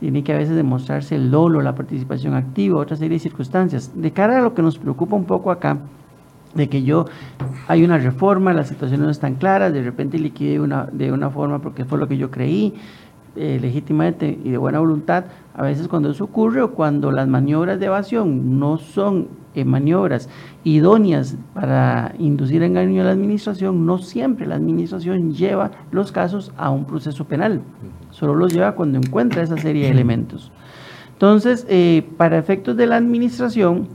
tiene que a veces demostrarse el dolo, la participación activa, otra serie de circunstancias. De cara a lo que nos preocupa un poco acá, de que yo hay una reforma, las situaciones no están claras, de repente liquide una, de una forma porque fue lo que yo creí, eh, legítimamente y de buena voluntad, a veces cuando eso ocurre o cuando las maniobras de evasión no son eh, maniobras idóneas para inducir engaño a la administración, no siempre la administración lleva los casos a un proceso penal, solo los lleva cuando encuentra esa serie de elementos. Entonces, eh, para efectos de la administración,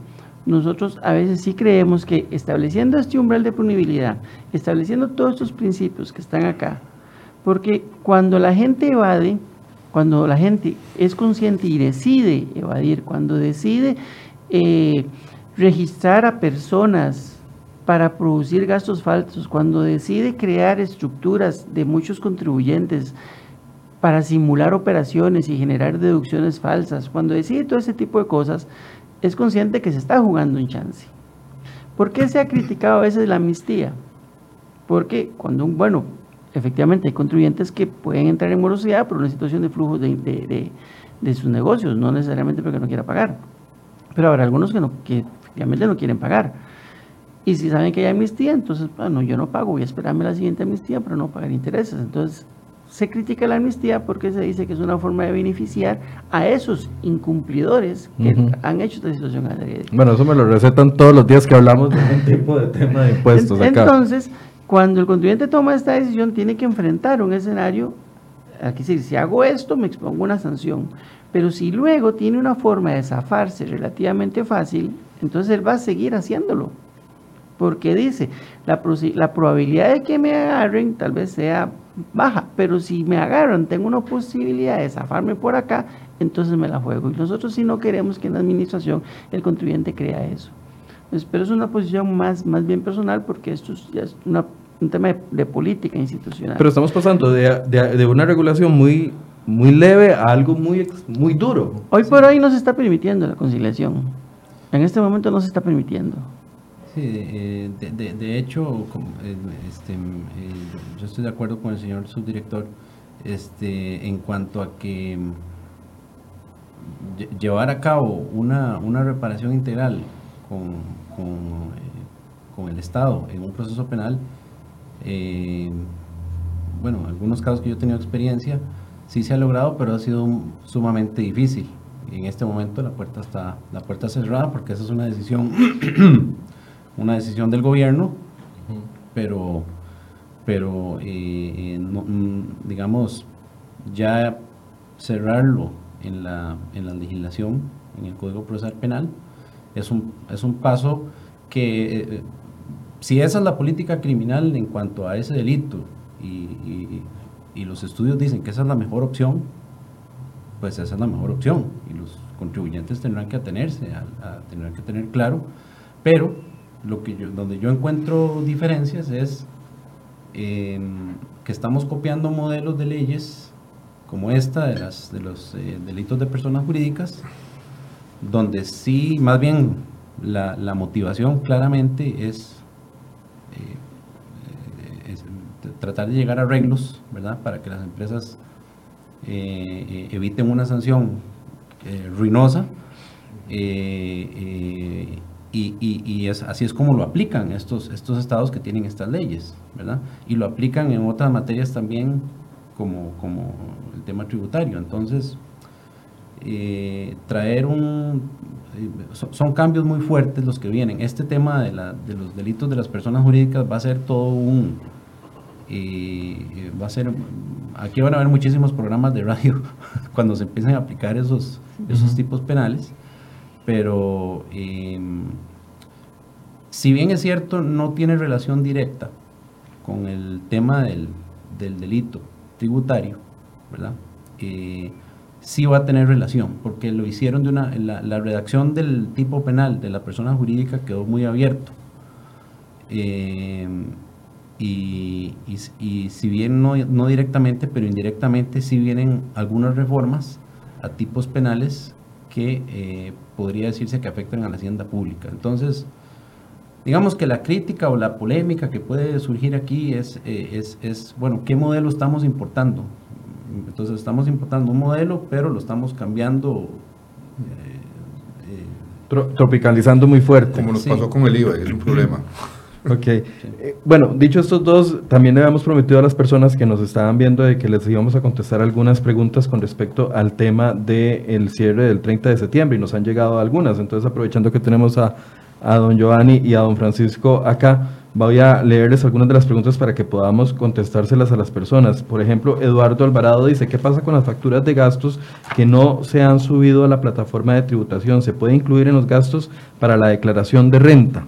nosotros a veces sí creemos que estableciendo este umbral de punibilidad, estableciendo todos estos principios que están acá, porque cuando la gente evade, cuando la gente es consciente y decide evadir, cuando decide eh, registrar a personas para producir gastos falsos, cuando decide crear estructuras de muchos contribuyentes para simular operaciones y generar deducciones falsas, cuando decide todo ese tipo de cosas, es consciente que se está jugando un chance. ¿Por qué se ha criticado a veces la amnistía? Porque cuando un, bueno, efectivamente hay contribuyentes que pueden entrar en morosidad por una situación de flujo de, sus negocios, no necesariamente porque no quiera pagar. Pero habrá algunos que, no, que efectivamente no quieren pagar. Y si saben que hay amnistía, entonces, bueno, yo no pago, voy a esperarme la siguiente amnistía para no pagar intereses. Entonces, se critica la amnistía porque se dice que es una forma de beneficiar a esos incumplidores que han hecho esta situación. Bueno, eso me lo recetan todos los días que hablamos de un tipo de tema de impuestos. Entonces, cuando el contribuyente toma esta decisión, tiene que enfrentar un escenario, aquí decir, si hago esto, me expongo una sanción. Pero si luego tiene una forma de zafarse relativamente fácil, entonces él va a seguir haciéndolo. Porque dice, la, la probabilidad de que me agarren tal vez sea baja, pero si me agarran, tengo una posibilidad de zafarme por acá, entonces me la juego. Y nosotros si no queremos que en la administración el contribuyente crea eso. pero es una posición más, más bien personal porque esto ya es una un tema de, política institucional. Pero estamos pasando de, de, una regulación muy, muy leve a algo muy, muy duro. Hoy por hoy no se está permitiendo la conciliación. En este momento no se está permitiendo. Sí, de, de, de hecho, eh, este, eh, yo estoy de acuerdo con el señor subdirector este, en cuanto a que mm, llevar a cabo una, una reparación integral con, con, eh, con el Estado en un proceso penal eh, bueno, algunos casos que yo he tenido experiencia, sí se ha logrado, pero ha sido sumamente difícil. en este momento la puerta está la puerta cerrada porque esa es una decisión una decisión del gobierno, pero pero eh, mm, digamos ya cerrarlo en la, en la legislación, en el Código Procesal Penal, es un, es un paso que eh, si esa es la política criminal en cuanto a ese delito y, los estudios dicen que esa es la mejor opción, pues esa es la mejor opción y los contribuyentes tendrán que atenerse, a, tener que tener claro, pero lo que yo, donde yo encuentro diferencias es que estamos copiando modelos de leyes como esta de, las, de los eh, delitos de personas jurídicas, donde sí, más bien la, la motivación claramente es tratar de llegar a arreglos, ¿verdad? Para que las empresas eh, eh, eviten una sanción eh, ruinosa. y, es, así es como lo aplican estos, estos estados que tienen estas leyes, ¿verdad? Y lo aplican en otras materias también, como, como el tema tributario. Entonces, traer un... Son, cambios muy fuertes los que vienen. Este tema de, la, de los delitos de las personas jurídicas va a ser todo un, y va a ser, aquí van a haber muchísimos programas de radio cuando se empiecen a aplicar esos, esos tipos penales, pero em, si bien es cierto, no tiene relación directa con el tema del, del delito tributario, ¿verdad? Eh, sí va a tener relación, porque lo hicieron de una, la, la redacción del tipo penal de la persona jurídica quedó muy abierto. Eh, y, y, si bien no, no, directamente, pero indirectamente sí vienen algunas reformas a tipos penales que eh, podría decirse que afectan a la hacienda pública. Entonces, digamos que la crítica o la polémica que puede surgir aquí es, eh, es, es, bueno, ¿qué modelo estamos importando? Entonces estamos importando un modelo, pero lo estamos cambiando. tropicalizando muy fuerte. Como nos pasó con el IVA, es un problema. Ok. Eh, bueno, dicho estos dos, también le habíamos prometido a las personas que nos estaban viendo de que les íbamos a contestar algunas preguntas con respecto al tema del cierre del 30 de septiembre y nos han llegado algunas. Entonces, aprovechando que tenemos a, a don Giovanni y a don Francisco acá, voy a leerles algunas de las preguntas para que podamos contestárselas a las personas. Por ejemplo, Eduardo Alvarado dice, ¿qué pasa con las facturas de gastos que no se han subido a la plataforma de tributación? ¿Se puede incluir en los gastos para la declaración de renta?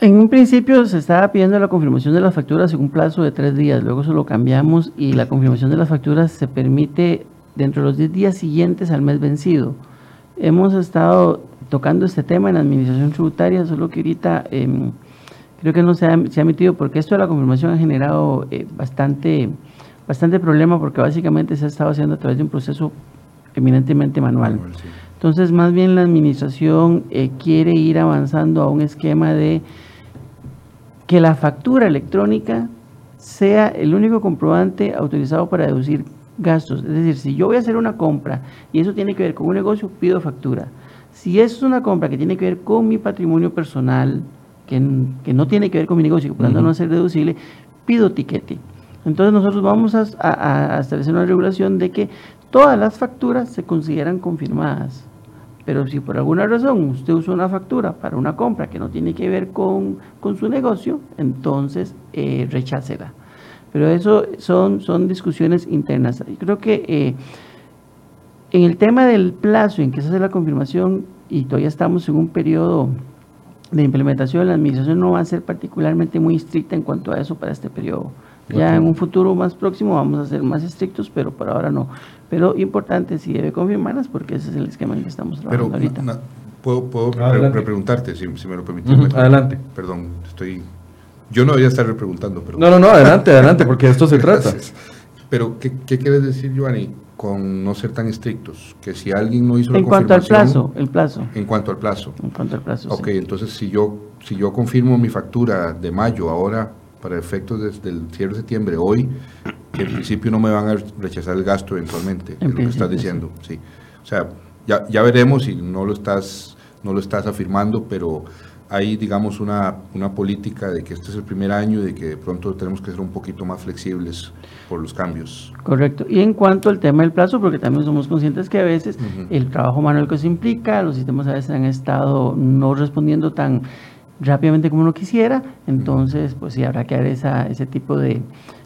En un principio se estaba pidiendo la confirmación de las facturas en un plazo de tres días, luego se lo cambiamos y la confirmación de las facturas se permite dentro de los 10 días siguientes al mes vencido. Hemos estado tocando este tema en la administración tributaria, solo que ahorita em, creo que no se ha, se emitido porque esto de la confirmación ha generado eh, bastante, bastante problema porque básicamente se ha estado haciendo a través de un proceso eminentemente manual. Entonces, más bien la administración eh, quiere ir avanzando a un esquema de que la factura electrónica sea el único comprobante autorizado para deducir gastos. Es decir, si yo voy a hacer una compra y eso tiene que ver con un negocio, pido factura. Si eso es una compra que tiene que ver con mi patrimonio personal, que, no tiene que ver con mi negocio, por lo tanto no es deducible, pido tiquete. Entonces nosotros vamos a, a, establecer una regulación de que todas las facturas se consideran confirmadas. Pero si por alguna razón usted usa una factura para una compra que no tiene que ver con, su negocio, entonces eh, rechácela. Pero eso son, son discusiones internas. Y creo que eh, en el tema del plazo en que se hace la confirmación, y todavía estamos en un periodo de implementación, la administración no va a ser particularmente muy estricta en cuanto a eso para este periodo. Ya en un futuro más próximo vamos a ser más estrictos, pero por ahora no. Pero importante, si debe confirmarlas, porque ese es el esquema en que estamos trabajando ahorita. puedo, puedo repreguntarte, si, me lo permites. adelante. Perdón, estoy... Yo no debería estar repreguntando, pero... No, no, no, adelante, adelante, porque esto se trata. Pero, ¿qué, ¿qué, quieres decir, Giovanni, con no ser tan estrictos? Que si alguien no hizo en la cuanto al plazo, el plazo. En cuanto al plazo. En cuanto al plazo, Ok, entonces si yo, si yo confirmo mi factura de mayo ahora para efectos desde el cierre de septiembre, hoy, en principio no me van a rechazar el gasto eventualmente, es lo que estás diciendo. Sí. O sea, ya, ya veremos si no lo estás, no lo estás afirmando, pero hay, digamos, una, una política de que este es el primer año y de que de pronto tenemos que ser un poquito más flexibles por los cambios. Correcto. Y en cuanto al tema del plazo, porque también somos conscientes que a veces el trabajo manual que se implica, los sistemas a veces han estado no respondiendo tan rápidamente como uno quisiera, entonces pues sí habrá que dar esa, ese tipo de,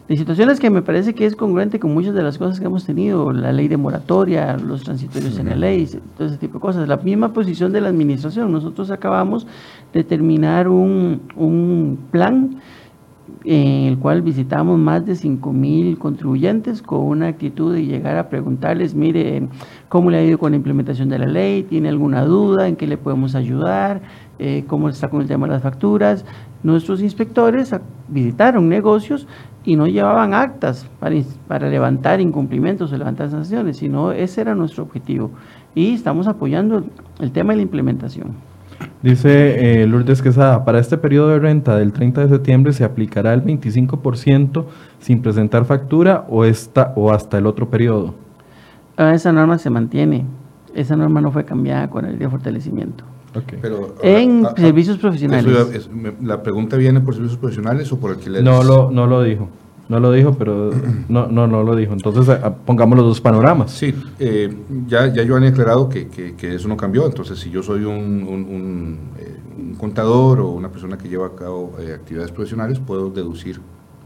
de situaciones que me parece que es congruente con muchas de las cosas que hemos tenido, la ley de moratoria, los transitorios en la ley, todo ese tipo de cosas. La misma posición de la administración. Nosotros acabamos de terminar un, un plan en el cual visitamos más de 5 mil contribuyentes con una actitud de llegar a preguntarles, mire, ¿cómo le ha ido con la implementación de la ley? ¿Tiene alguna duda? ¿En qué le podemos ayudar? Eh, ¿Cómo está con el tema de las facturas? Nuestros inspectores visitaron negocios y no llevaban actas para, para levantar incumplimientos o levantar sanciones, sino ese era nuestro objetivo. Y estamos apoyando el tema de la implementación. Dice eh, Lourdes Quesada, para este periodo de renta del 30 de septiembre se aplicará el 25% sin presentar factura o, esta, o hasta el otro periodo. Ah, esa norma se mantiene. Esa norma no fue cambiada con el día de fortalecimiento. Pero, en ah, ah, servicios profesionales. ¿La pregunta viene por servicios profesionales o por alquileres? No lo, no lo dijo. No lo dijo, pero no, no, no lo dijo. Entonces, pongamos los dos panoramas. Sí, eh, ya, ya yo han aclarado que, que, eso no cambió. Entonces, si yo soy un, un, eh, contador o una persona que lleva a cabo eh, actividades profesionales, puedo deducir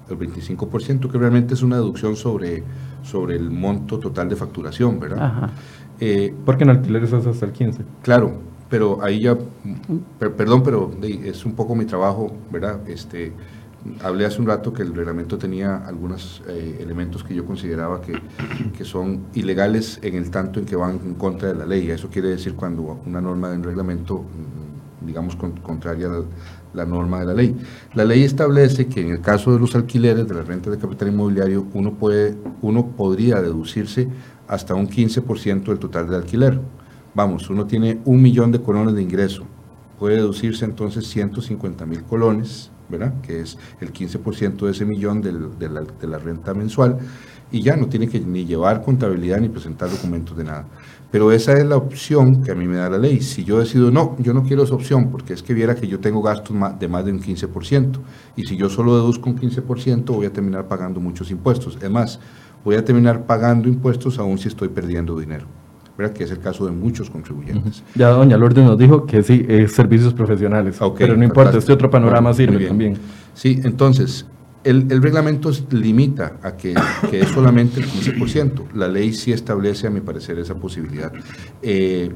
el 25%, que realmente es una deducción sobre, sobre el monto total de facturación, ¿verdad? Ajá. Porque en alquileres es hasta el 15. Claro, pero ahí ya, perdón, pero es un poco mi trabajo, ¿verdad? Este, hablé hace un rato que el reglamento tenía algunos eh, elementos que yo consideraba que, que, son ilegales en el tanto en que van en contra de la ley. Eso quiere decir cuando una norma de un reglamento, mm, digamos, contraria a la, norma de la ley. La ley establece que en el caso de los alquileres, de la renta de capital inmobiliario, uno, puede, uno podría deducirse hasta un 15% del total del alquiler. Vamos, uno tiene un millón de colones de ingreso, puede deducirse entonces 150 mil colones ¿verdad? Que es el 15% de ese millón de, la, de la renta mensual y ya no tiene que ni llevar contabilidad ni presentar documentos de nada. Pero esa es la opción que a mí me da la ley. Si yo decido, no, yo no quiero esa opción porque es que viera que yo tengo gastos de más de un 15%. Y si yo solo deduzco un 15%, voy a terminar pagando muchos impuestos. Es más, voy a terminar pagando impuestos aún si estoy perdiendo dinero. ¿Verdad? Que es el caso de muchos contribuyentes. Ya doña Lourdes nos dijo que sí, es servicios profesionales. Ok, pero no importa, este otro panorama Bueno, sirve también. Sí, entonces, el, el reglamento limita a que, que es solamente el 15%. La ley sí establece, a mi parecer, esa posibilidad. Eh,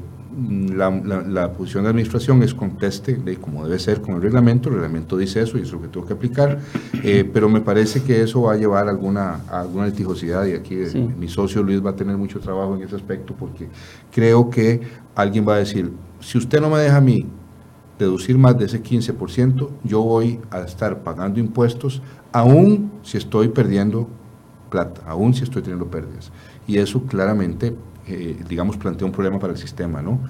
la, la- la posición de administración es conteste, de, como debe ser con el reglamento, el reglamento dice eso y es lo que tengo que aplicar, eh, pero me parece que eso va a llevar alguna, a alguna litigosidad y aquí eh, Sí. mi socio Luis va a tener mucho trabajo en ese aspecto porque creo que alguien va a decir, si usted no me deja a mí deducir más de ese 15%, yo voy a estar pagando impuestos aún si estoy perdiendo plata, aún si estoy teniendo pérdidas. Y eso claramente, eh, digamos, plantea un problema para el sistema, ¿no?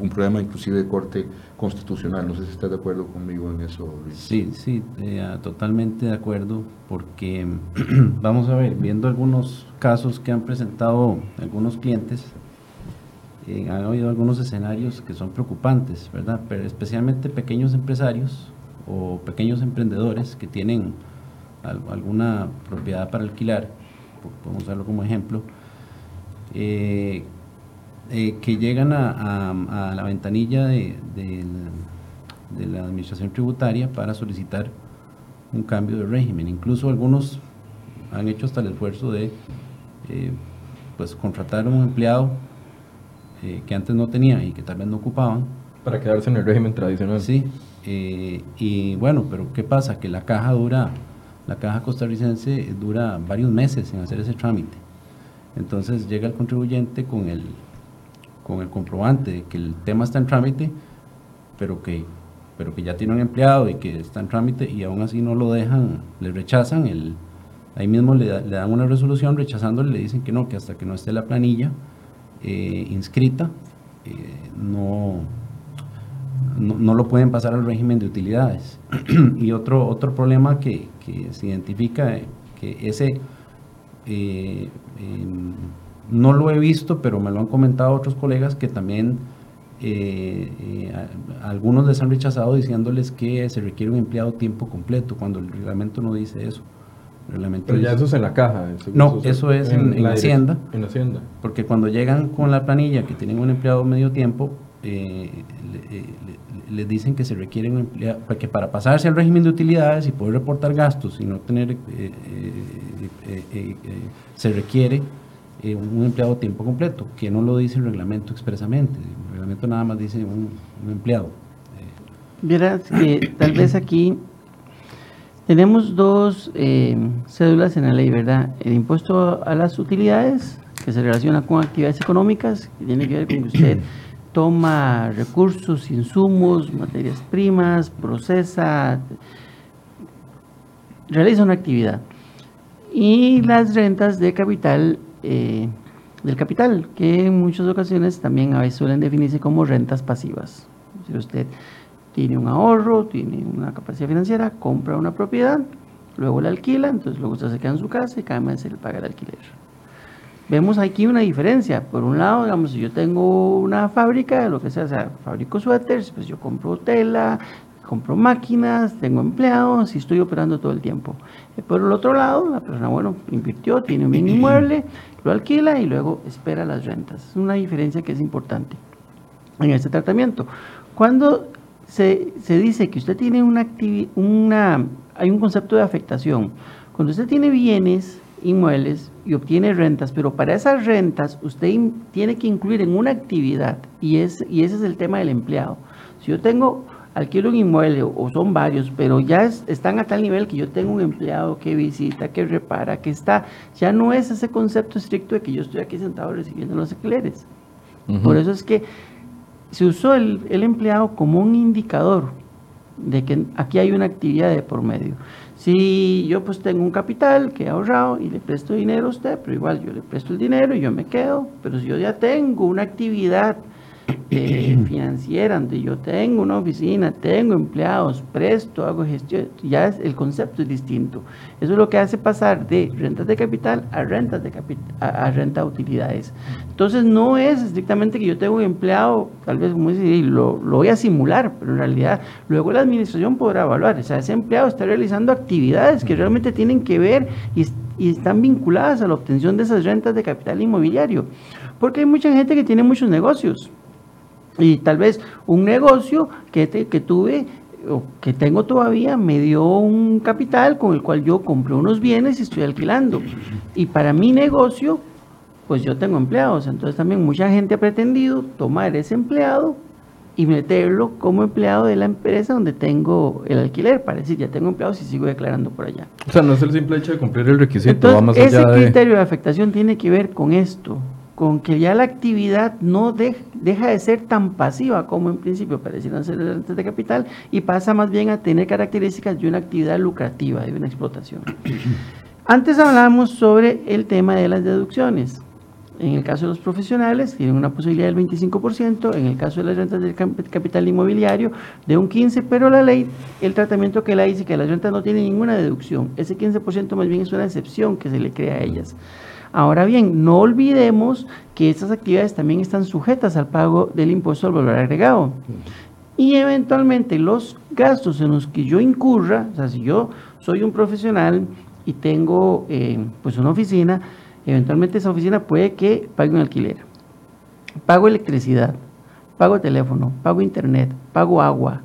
Un, problema inclusive de corte constitucional. No sé si estás de acuerdo conmigo en eso. Sí, sí, eh, ah, totalmente de acuerdo, porque vamos a ver, viendo algunos casos que han presentado algunos clientes, eh, han habido algunos escenarios que son preocupantes, ¿verdad? Pero especialmente pequeños empresarios o pequeños emprendedores que tienen al- alguna propiedad para alquilar, po- podemos usarlo como ejemplo, eh, eh, que llegan a, a- a la ventanilla de, la administración tributaria para solicitar un cambio de régimen. Incluso algunos han hecho hasta el esfuerzo de eh, pues contratar a un empleado eh, que antes no tenía y que tal vez no ocupaban. Para quedarse en el régimen tradicional. Sí, eh, y bueno, pero ¿qué pasa? Que la caja dura, la caja costarricense dura varios meses en hacer ese trámite. Entonces llega el contribuyente con el, con el comprobante de que el tema está en trámite, pero que, pero que ya tiene un empleado y que está en trámite y aún así no lo dejan, le rechazan, el, ahí mismo le, da- le dan una resolución rechazándole, le dicen que no, que hasta que no esté la planilla eh, inscrita, eh, no, no, no lo pueden pasar al régimen de utilidades. y otro, otro problema que, que se identifica, eh, que ese eh, eh, no lo he visto, pero me lo han comentado otros colegas que también eh, eh, a- algunos les han rechazado diciéndoles que se requiere un empleado tiempo completo, cuando el reglamento no dice eso. El reglamento Pero ya eso es en la caja. eso- No, eso es en- en la direc- Hacienda. En Hacienda. porque cuando llegan con la planilla que tienen un empleado medio tiempo, eh, le- eh, le- les dicen que se requiere un empleado, que para pasarse al régimen de utilidades y poder reportar gastos y no tener, eh, eh, se requiere un empleado a tiempo completo, que no lo dice el reglamento expresamente. El reglamento nada más dice un, un empleado. Verás que tal vez aquí tenemos dos cédulas en la ley, ¿verdad? El impuesto a las utilidades, que se relaciona con actividades económicas, que tiene que ver con que usted toma recursos, insumos, materias primas, procesa, realiza una actividad. Y las rentas de capital, eh, del capital, que en muchas ocasiones también a veces suelen definirse como rentas pasivas. Si usted tiene un ahorro, tiene una capacidad financiera, compra una propiedad, luego la alquila, entonces luego usted se queda en su casa y cada mes se le paga el alquiler. Vemos aquí una diferencia. Por un lado, digamos, si yo tengo una fábrica, lo que sea, o sea, fabrico suéteres, pues yo compro tela, compro máquinas, tengo empleados y estoy operando todo el tiempo. Eh, Por el otro lado, la persona, bueno, invirtió, tiene un bien inmueble, lo alquila y luego espera las rentas. Es una diferencia que es importante en este tratamiento. Cuando se, se dice que usted tiene una actividad, una, hay un concepto de afectación. Cuando usted tiene bienes inmuebles y obtiene rentas, pero para esas rentas usted tiene que incluir en una actividad y, es, y ese es el tema del empleado. Si yo tengo, alquilo un inmueble o, son varios, pero ya es- están a tal nivel que yo tengo un empleado que visita, que repara, que está, ya no es ese concepto estricto de que yo estoy aquí sentado recibiendo los alquileres. Por eso es que se usó el, el empleado como un indicador de que aquí hay una actividad de por medio. Si yo pues tengo un capital que he ahorrado y le presto dinero a usted, pero igual yo le presto el dinero y yo me quedo, pero si yo ya tengo una actividad eh, financiera, donde yo tengo una oficina, tengo empleados, presto, hago gestión, ya es, el concepto es distinto. Eso es lo que hace pasar de rentas de capital a rentas de a, renta de utilidades. Entonces no es estrictamente que yo tengo un empleado, tal vez como dice, lo, lo voy a simular, pero en realidad luego la administración podrá evaluar. O sea, ese empleado está realizando actividades que realmente tienen que ver y están vinculadas a la obtención de esas rentas de capital inmobiliario. Porque hay mucha gente que tiene muchos negocios. Y tal vez un negocio que, que tuve o que tengo todavía me dio un capital con el cual yo compré unos bienes y estoy alquilando. Y para mi negocio, pues yo tengo empleados. Entonces también mucha gente ha pretendido tomar ese empleado y meterlo como empleado de la empresa donde tengo el alquiler, para decir, ya tengo empleados y sigo declarando por allá. O sea, no es el simple hecho de cumplir el requisito, Entonces, ese criterio de afectación tiene que ver con esto, con que ya la actividad no deja de ser tan pasiva como en principio parecieron ser antes de capital y pasa más bien a tener características de una actividad lucrativa, de una explotación. Antes hablábamos sobre el tema de las deducciones. En el caso de los profesionales, tienen una posibilidad del 25%, en el caso de las rentas del capital inmobiliario, de un 15%, pero la ley, el tratamiento que la dice que las rentas no tienen ninguna deducción, ese 15% más bien es una excepción que se le crea a ellas. Ahora bien, no olvidemos que estas actividades también están sujetas al pago del impuesto al valor agregado. Y eventualmente los gastos en los que yo incurra, o sea, si yo soy un profesional y tengo eh, pues una oficina, eventualmente esa oficina puede que pague un alquiler. Pago electricidad, pago teléfono, pago internet, pago agua,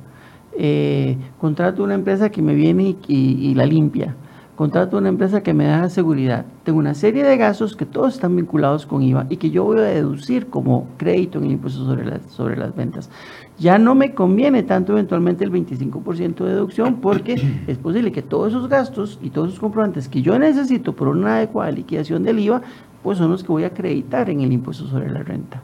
eh, contrato una empresa que me viene y la limpia contrato una empresa que me da seguridad. Tengo una serie de gastos que todos están vinculados con IVA y que yo voy a deducir como crédito en el impuesto sobre las, sobre las ventas. Ya no me conviene tanto eventualmente el 25% de deducción porque es posible que todos esos gastos y todos esos comprobantes que yo necesito por una adecuada liquidación del IVA, pues son los que voy a acreditar en el impuesto sobre la renta.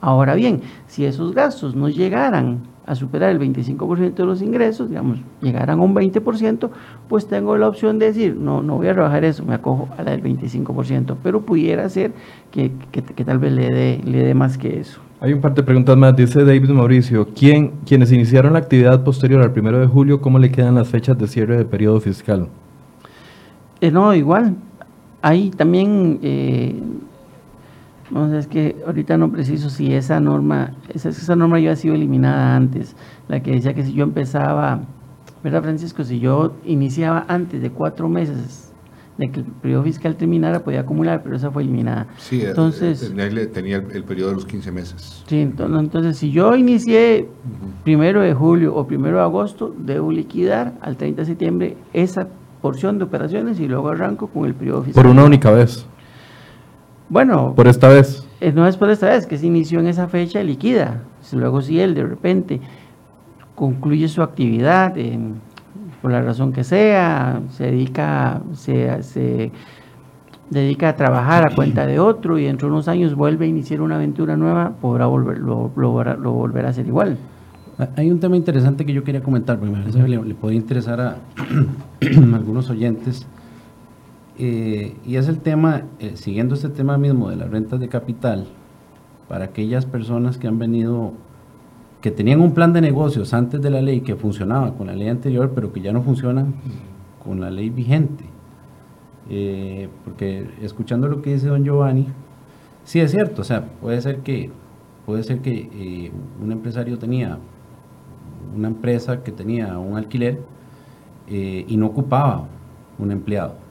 Ahora bien, si esos gastos no llegaran a superar el 25% de los ingresos, digamos, llegaran a un 20%, pues tengo la opción de decir, no, no voy a rebajar eso, me acojo a la del 25%, pero pudiera ser que, que, tal vez le dé le dé más que eso. Hay un par de preguntas más, dice David Mauricio, ¿quién, quienes iniciaron la actividad posterior al 1 de julio, ¿cómo le quedan las fechas de cierre de periodo fiscal? Eh, no, igual, hay también... Eh, es que ahorita no preciso si esa norma, esa, esa norma ya ha sido eliminada antes, la que decía que si yo empezaba, ¿verdad Francisco? Si yo iniciaba antes de cuatro meses de que el periodo fiscal terminara, podía acumular, pero esa fue eliminada. Sí, eh, entonces, eh, tenía, el, periodo de los 15 meses. Sí, entonces, si yo inicié primero de julio o primero de agosto, debo liquidar al 30 de septiembre esa porción de operaciones y luego arranco con el periodo fiscal. Por una única vez. Bueno. Por esta vez. Eh, no es por esta vez, que se inició en esa fecha liquida. Luego si él de repente concluye su actividad, por la razón que sea, se dedica, se, se dedica a trabajar a cuenta de otro y dentro de unos años vuelve a iniciar una aventura nueva, podrá volver, lo, lo, volverá a hacer igual. Ah, hay un tema interesante que yo quería comentar, porque me parece le, le podría interesar a algunos oyentes. Eh, y es el tema, eh, siguiendo este tema mismo de las rentas de capital, para aquellas personas que han venido, que tenían un plan de negocios antes de la ley que funcionaba con la ley anterior, pero que ya no funcionan con la ley vigente. Eh, porque escuchando lo que dice don Giovanni, sí es cierto, o sea, puede ser que, puede ser que un empresario tenía una empresa que tenía un alquiler y no ocupaba un empleado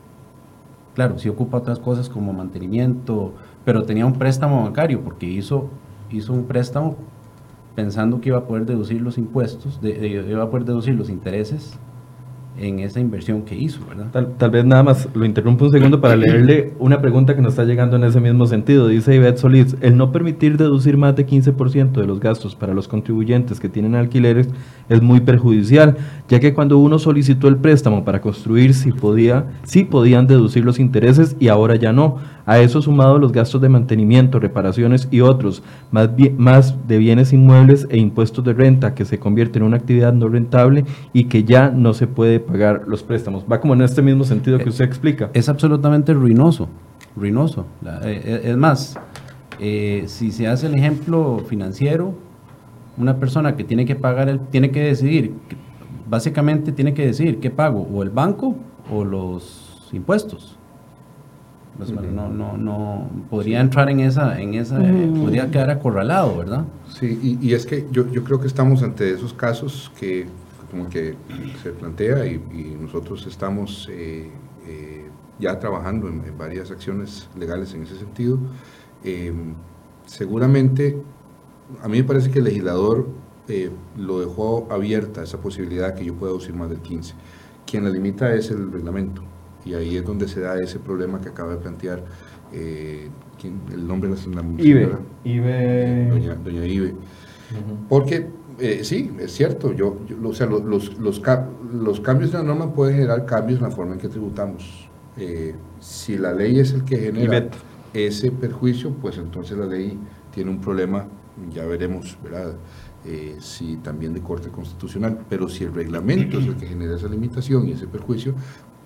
Claro, sí ocupa otras cosas como mantenimiento, pero tenía un préstamo bancario porque hizo, hizo un préstamo pensando que iba a poder deducir los impuestos, iba a poder deducir los intereses en esa inversión que hizo, ¿verdad? Tal, vez nada más lo interrumpo un segundo para leerle una pregunta que nos está llegando en ese mismo sentido. Dice Ivette Solís, el no permitir deducir más de 15% de los gastos para los contribuyentes que tienen alquileres es muy perjudicial, ya que cuando uno solicitó el préstamo para construir sí, podía, sí podían deducir los intereses y ahora ya no. A eso sumado los gastos de mantenimiento, reparaciones y otros, más, más de bienes inmuebles e impuestos de renta que se convierten en una actividad no rentable y que ya no se puede pagar los préstamos. Va como en este mismo sentido que usted explica. Es absolutamente ruinoso, ruinoso. Eh, eh, es más, eh, si se hace el ejemplo financiero, una persona que tiene que pagar, el, tiene que decidir, básicamente tiene que decidir qué pago, o el banco o los impuestos. Pues, no, no, no podría entrar en esa, en esa, podría quedar acorralado, ¿verdad? Sí, y, es que yo, yo, creo que estamos ante esos casos que como que se plantea y, nosotros estamos eh, eh, ya trabajando en, varias acciones legales en ese sentido. Em, seguramente, a mí me parece que el legislador eh, lo dejó abierta esa posibilidad que yo pueda usar más del 15. Quien la limita es el reglamento y ahí es donde se da ese problema que acaba de plantear el nombre de la Ibe, Ibe. Doña, doña Ibe. Porque eh, sí, es cierto, yo, o sea, los, los, los, cambios de la norma pueden generar cambios en la forma en que tributamos. Eh, si la ley es el que genera ese perjuicio, pues entonces la ley tiene un problema, ya veremos, ¿verdad? Eh, si también de corte constitucional, pero si el reglamento es el que genera esa limitación y ese perjuicio,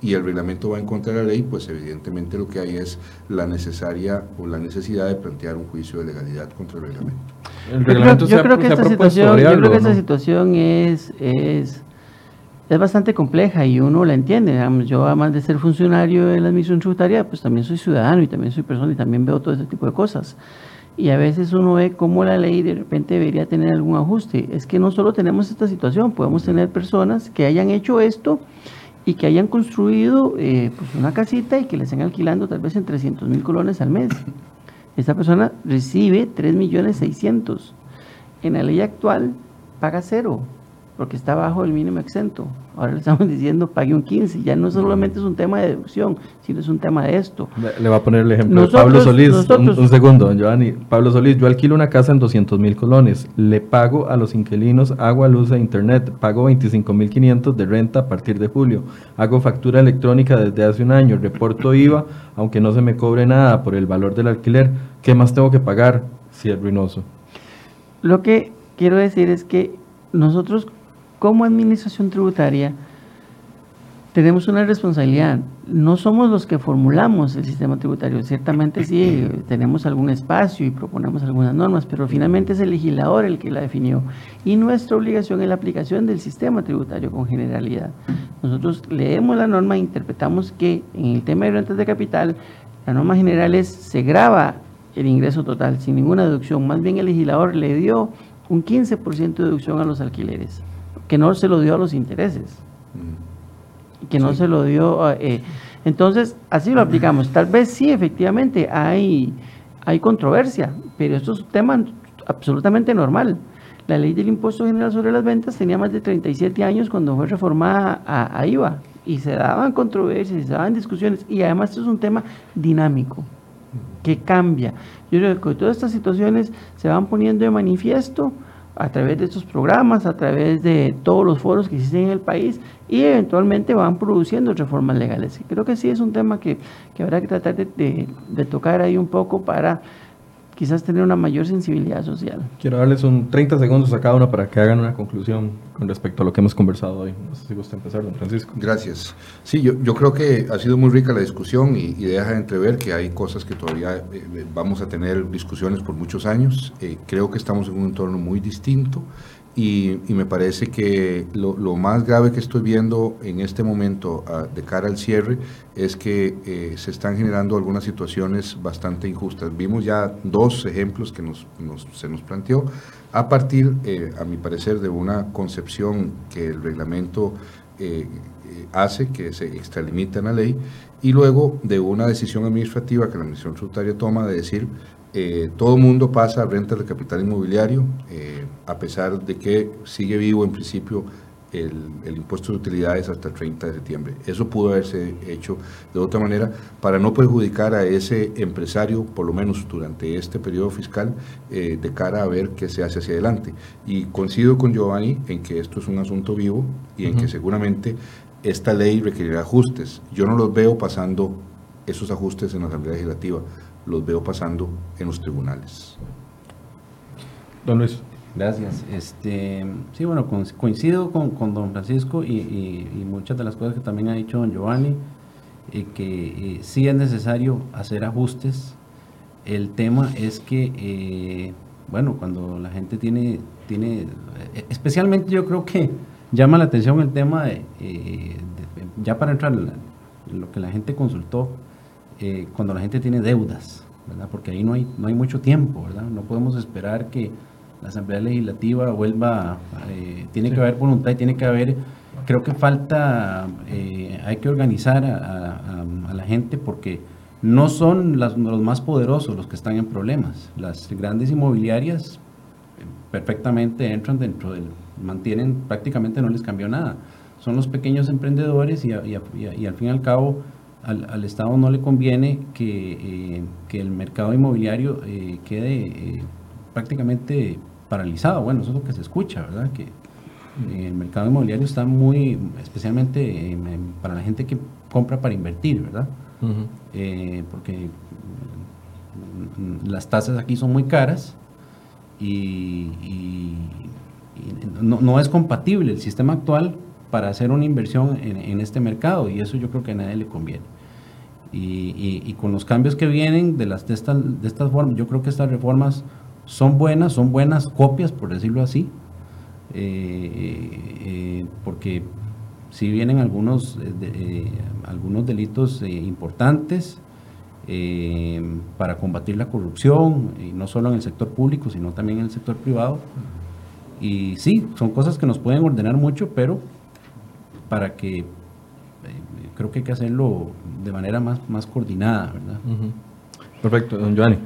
y el reglamento va en contra de la ley, pues evidentemente lo que hay es la necesaria o la necesidad de plantear un juicio de legalidad contra el reglamento. yo, creo, que esta situación, yo creo que esta situación es, es, es bastante compleja y uno la entiende. yo, además de ser funcionario de la administración tributaria, pues también soy ciudadano y también soy persona y también veo todo ese tipo de cosas. Y a veces uno ve cómo la ley de repente debería tener algún ajuste. Es que no solo tenemos esta situación, podemos tener personas que hayan hecho esto y que hayan construido eh, pues una casita y que le estén alquilando tal vez en 300 mil colones al mes. Esta persona recibe 3 millones 600. En la ley actual paga cero porque está bajo el mínimo exento. Ahora le estamos diciendo pague un 15. Ya no solamente es un tema de deducción, sino es un tema de esto. Le, va a poner el ejemplo de Pablo Solís. un, segundo, Giovanni. Pablo Solís, yo alquilo una casa en 200 mil colones. Le pago a los inquilinos agua, luz e internet. Pago 25 mil 500 de renta a partir de julio. Hago factura electrónica desde hace un año. Reporto IVA, aunque no se me cobre nada por el valor del alquiler. ¿Qué más tengo que pagar si es ruinoso? Lo que quiero decir es que nosotros como administración tributaria tenemos una responsabilidad. No somos los que formulamos el sistema tributario. Ciertamente sí, tenemos algún espacio y proponemos algunas normas, pero finalmente es el legislador el que la definió. Y nuestra obligación es la aplicación del sistema tributario con generalidad. Nosotros leemos la norma e interpretamos que en el tema de rentas de capital, la norma general es se graba el ingreso total sin ninguna deducción. Más bien el legislador le dio un 15% de deducción a los alquileres que no se lo dio a los intereses, mm. que no se lo dio... Eh, entonces, así lo aplicamos. Tal vez sí, efectivamente, hay, hay controversia, pero esto es un tema absolutamente normal. La ley del impuesto general sobre las ventas tenía más de 37 años cuando fue reformada a, IVA y se daban controversias, se daban discusiones y además esto es un tema dinámico que cambia. Yo creo que todas estas situaciones se van poniendo de manifiesto a través de estos programas, a través de todos los foros que existen en el país y eventualmente van produciendo reformas legales. Creo que sí es un tema que, habrá que tratar de, de tocar ahí un poco para quizás tener una mayor sensibilidad social. Quiero darles un 30 segundos a cada uno para que hagan una conclusión con respecto a lo que hemos conversado hoy. No sé si gusta empezar, don Francisco. Gracias. Sí, yo, yo creo que ha sido muy rica la discusión y, y deja entrever que hay cosas que todavía eh, vamos a tener discusiones por muchos años. Eh, creo que estamos en un entorno muy distinto y, me parece que lo, más grave que estoy viendo en este momento ah, de cara al cierre es que eh, se están generando algunas situaciones bastante injustas. Vimos ya dos ejemplos que nos, se nos planteó a partir, eh, a mi parecer, de una concepción que el reglamento eh, hace, que se extralimita en la ley, y luego de una decisión administrativa que la Administración Tributaria toma de decir eh, todo mundo pasa a rentas de capital inmobiliario, eh, a pesar de que sigue vivo en principio el, impuesto de utilidades hasta el 30 de septiembre. Eso pudo haberse hecho de otra manera para no perjudicar a ese empresario, por lo menos durante este periodo fiscal, eh, de cara a ver qué se hace hacia adelante. Y coincido con Giovanni en que esto es un asunto vivo y en que seguramente esta ley requerirá ajustes. Yo no los veo pasando esos ajustes en la Asamblea Legislativa los veo pasando en los tribunales. Don Luis. Gracias. Este, sí, bueno, coincido con, con don Francisco y, muchas de las cosas que también ha dicho don Giovanni, eh, que eh, sí es necesario hacer ajustes, El tema es que, eh, bueno, cuando la gente tiene, tiene, eh, especialmente yo creo que llama la atención el tema de, eh, ya para entrar en lo que la gente consultó, cuando la gente tiene deudas, ¿verdad? Porque ahí no hay, no hay mucho tiempo, ¿verdad? No podemos esperar que la Asamblea Legislativa vuelva, tiene que haber voluntad y tiene que haber creo que falta, eh, hay que organizar a, la gente porque no son los más poderosos los que están en problemas. Las grandes inmobiliarias eh, perfectamente entran dentro del, mantienen, prácticamente no les cambió nada. Son los pequeños emprendedores y, al fin y al cabo al, Estado no le conviene que, eh, el mercado inmobiliario quede prácticamente paralizado. Bueno, eso es lo que se escucha, ¿verdad? Que, el mercado inmobiliario está muy, especialmente para la gente que compra para invertir, ¿verdad? Eh, porque las tasas aquí son muy caras y, no, es compatible el sistema actual para hacer una inversión en, este mercado y eso yo creo que a nadie le conviene. Y, con los cambios que vienen de, las, de, estas, de estas formas, yo creo que estas reformas son buenas, son buenas copias, por decirlo así, eh, eh, porque si vienen algunos, eh, algunos delitos importantes para combatir la corrupción, y no solo en el sector público, sino también en el sector privado. Y sí, son cosas que nos pueden ordenar mucho, pero para que creo que hay que hacerlo de manera más, más coordinada, ¿verdad? Perfecto, don Giovanni.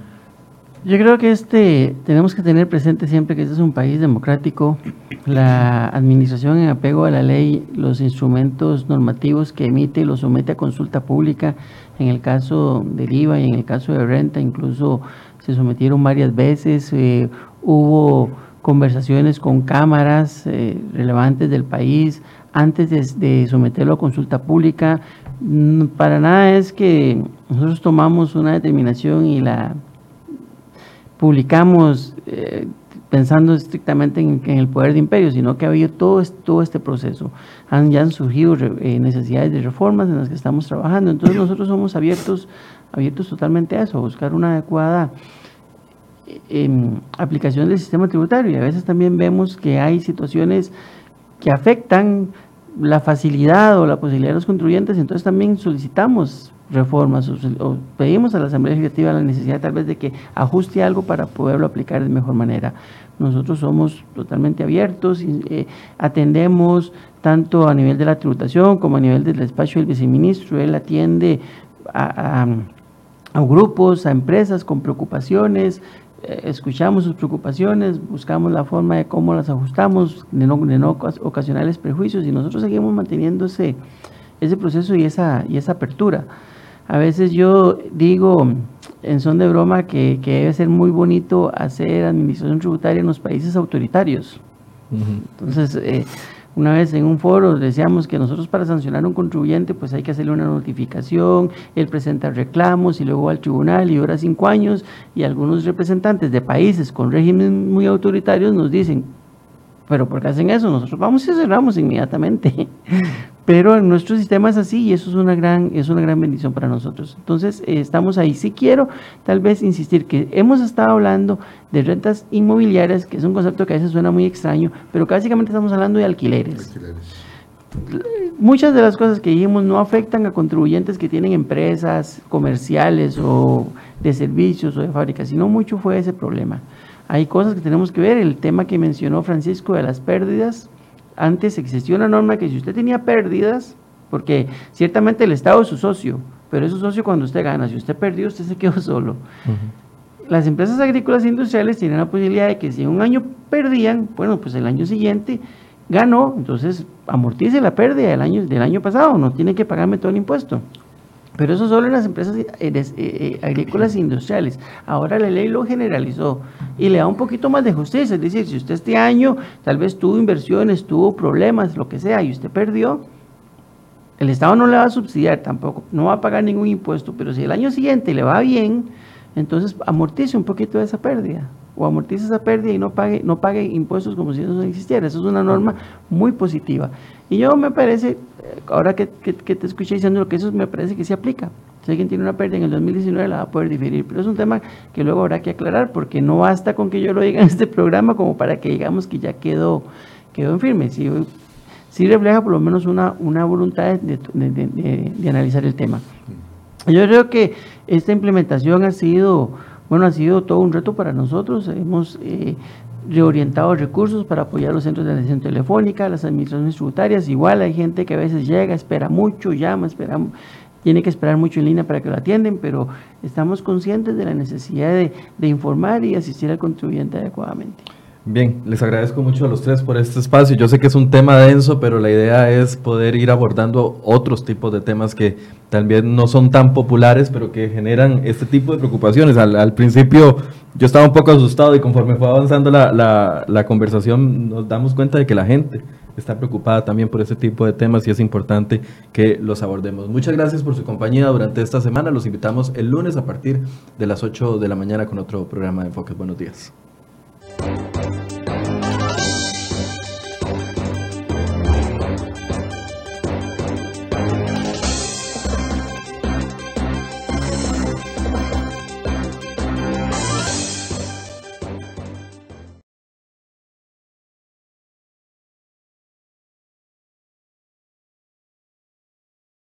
Yo creo que este tenemos que tener presente siempre que este es un país democrático. La administración en apego a la ley, los instrumentos normativos que emite los somete a consulta pública. En el caso del IVA y en el caso de renta, incluso se sometieron varias veces. Eh, hubo conversaciones con cámaras eh, relevantes del país antes de, de someterlo a consulta pública. Mm, para nada es que nosotros tomamos una determinación y la publicamos eh, pensando estrictamente en, el poder de imperio, sino que ha habido todo, todo este proceso. Han, ya han surgido eh, necesidades de reformas en las que estamos trabajando. Entonces nosotros somos abiertos, abiertos totalmente a eso, a buscar una adecuada em, aplicación del sistema tributario. Y a veces también vemos que hay situaciones que afectan la facilidad o la posibilidad de los contribuyentes, entonces también solicitamos reformas o, pedimos a la Asamblea Legislativa la necesidad tal vez de que ajuste algo para poderlo aplicar de mejor manera. Nosotros somos totalmente abiertos, eh, atendemos tanto a nivel de la tributación como a nivel del despacho del viceministro. Él atiende a, grupos, a empresas con preocupaciones, escuchamos sus preocupaciones, buscamos la forma de cómo las ajustamos, de no, de no ocasionarles prejuicios y nosotros seguimos manteniendo ese, ese proceso y esa, y esa apertura. A veces yo digo en son de broma que, debe ser muy bonito hacer administración tributaria en los países autoritarios. Entonces, eh, una vez en un foro decíamos que nosotros para sancionar a un contribuyente pues hay que hacerle una notificación, él presenta reclamos y luego va al tribunal y dura cinco años y algunos representantes de países con regímenes muy autoritarios nos dicen, pero ¿por qué hacen eso? Nosotros vamos y cerramos inmediatamente. Pero en nuestro sistema es así y eso es una gran, es una gran bendición para nosotros. Entonces, eh, estamos ahí. Sí quiero tal vez insistir que hemos estado hablando de rentas inmobiliarias, que es un concepto que a veces suena muy extraño, pero básicamente estamos hablando de alquileres. Muchas de las cosas que dijimos no afectan a contribuyentes que tienen empresas comerciales o de servicios o de fábricas, sino mucho fue ese problema hay cosas que tenemos que ver. El tema que mencionó Francisco de las pérdidas. Antes existía una norma que si usted tenía pérdidas, porque ciertamente el Estado es su socio, pero es su socio cuando usted gana. Si usted perdió, usted se quedó solo. Las empresas agrícolas e industriales tienen la posibilidad de que si un año perdían, bueno, pues el año siguiente ganó, entonces amortice la pérdida del año, del año pasado, no tiene que pagarme todo el impuesto. Pero eso solo en las empresas eh, eh, eh, agrícolas e industriales. Ahora la ley lo generalizó y le da un poquito más de justicia. Es decir, si usted este año tal vez tuvo inversiones, tuvo problemas, lo que sea, y usted perdió, el Estado no le va a subsidiar tampoco, no va a pagar ningún impuesto. Pero si el año siguiente le va bien, entonces amortice un poquito de esa pérdida o amortice esa pérdida y no pague, no pague impuestos como si eso no existiera. Eso es una norma muy positiva. Y yo me parece, ahora que, te escuché diciendo lo que eso me parece que se aplica. Si alguien tiene una pérdida en el 2019, la va a poder diferir. Pero es un tema que luego habrá que aclarar, porque no basta con que yo lo diga en este programa como para que digamos que ya quedó, quedó en firme. Sí, sí refleja por lo menos una, una voluntad de, de analizar el tema. Yo creo que esta implementación ha sido, bueno, ha sido todo un reto para nosotros. Hemos eh, reorientado recursos para apoyar los centros de atención telefónica, las administraciones tributarias. Igual hay gente que a veces llega, espera mucho, llama, espera, tiene que esperar mucho en línea para que lo atienden, pero estamos conscientes de la necesidad de, de informar y asistir al contribuyente adecuadamente. Bien, les agradezco mucho a los tres por este espacio. Yo sé que es un tema denso, pero la idea es poder ir abordando otros tipos de temas que también no son tan populares, pero que generan este tipo de preocupaciones. Al, principio yo estaba un poco asustado y conforme fue avanzando la, la conversación nos damos cuenta de que la gente está preocupada también por este tipo de temas y es importante que los abordemos. Muchas gracias por su compañía durante esta semana. Los invitamos el lunes a partir de las 8 de la mañana con otro programa de Enfoques. Buenos días.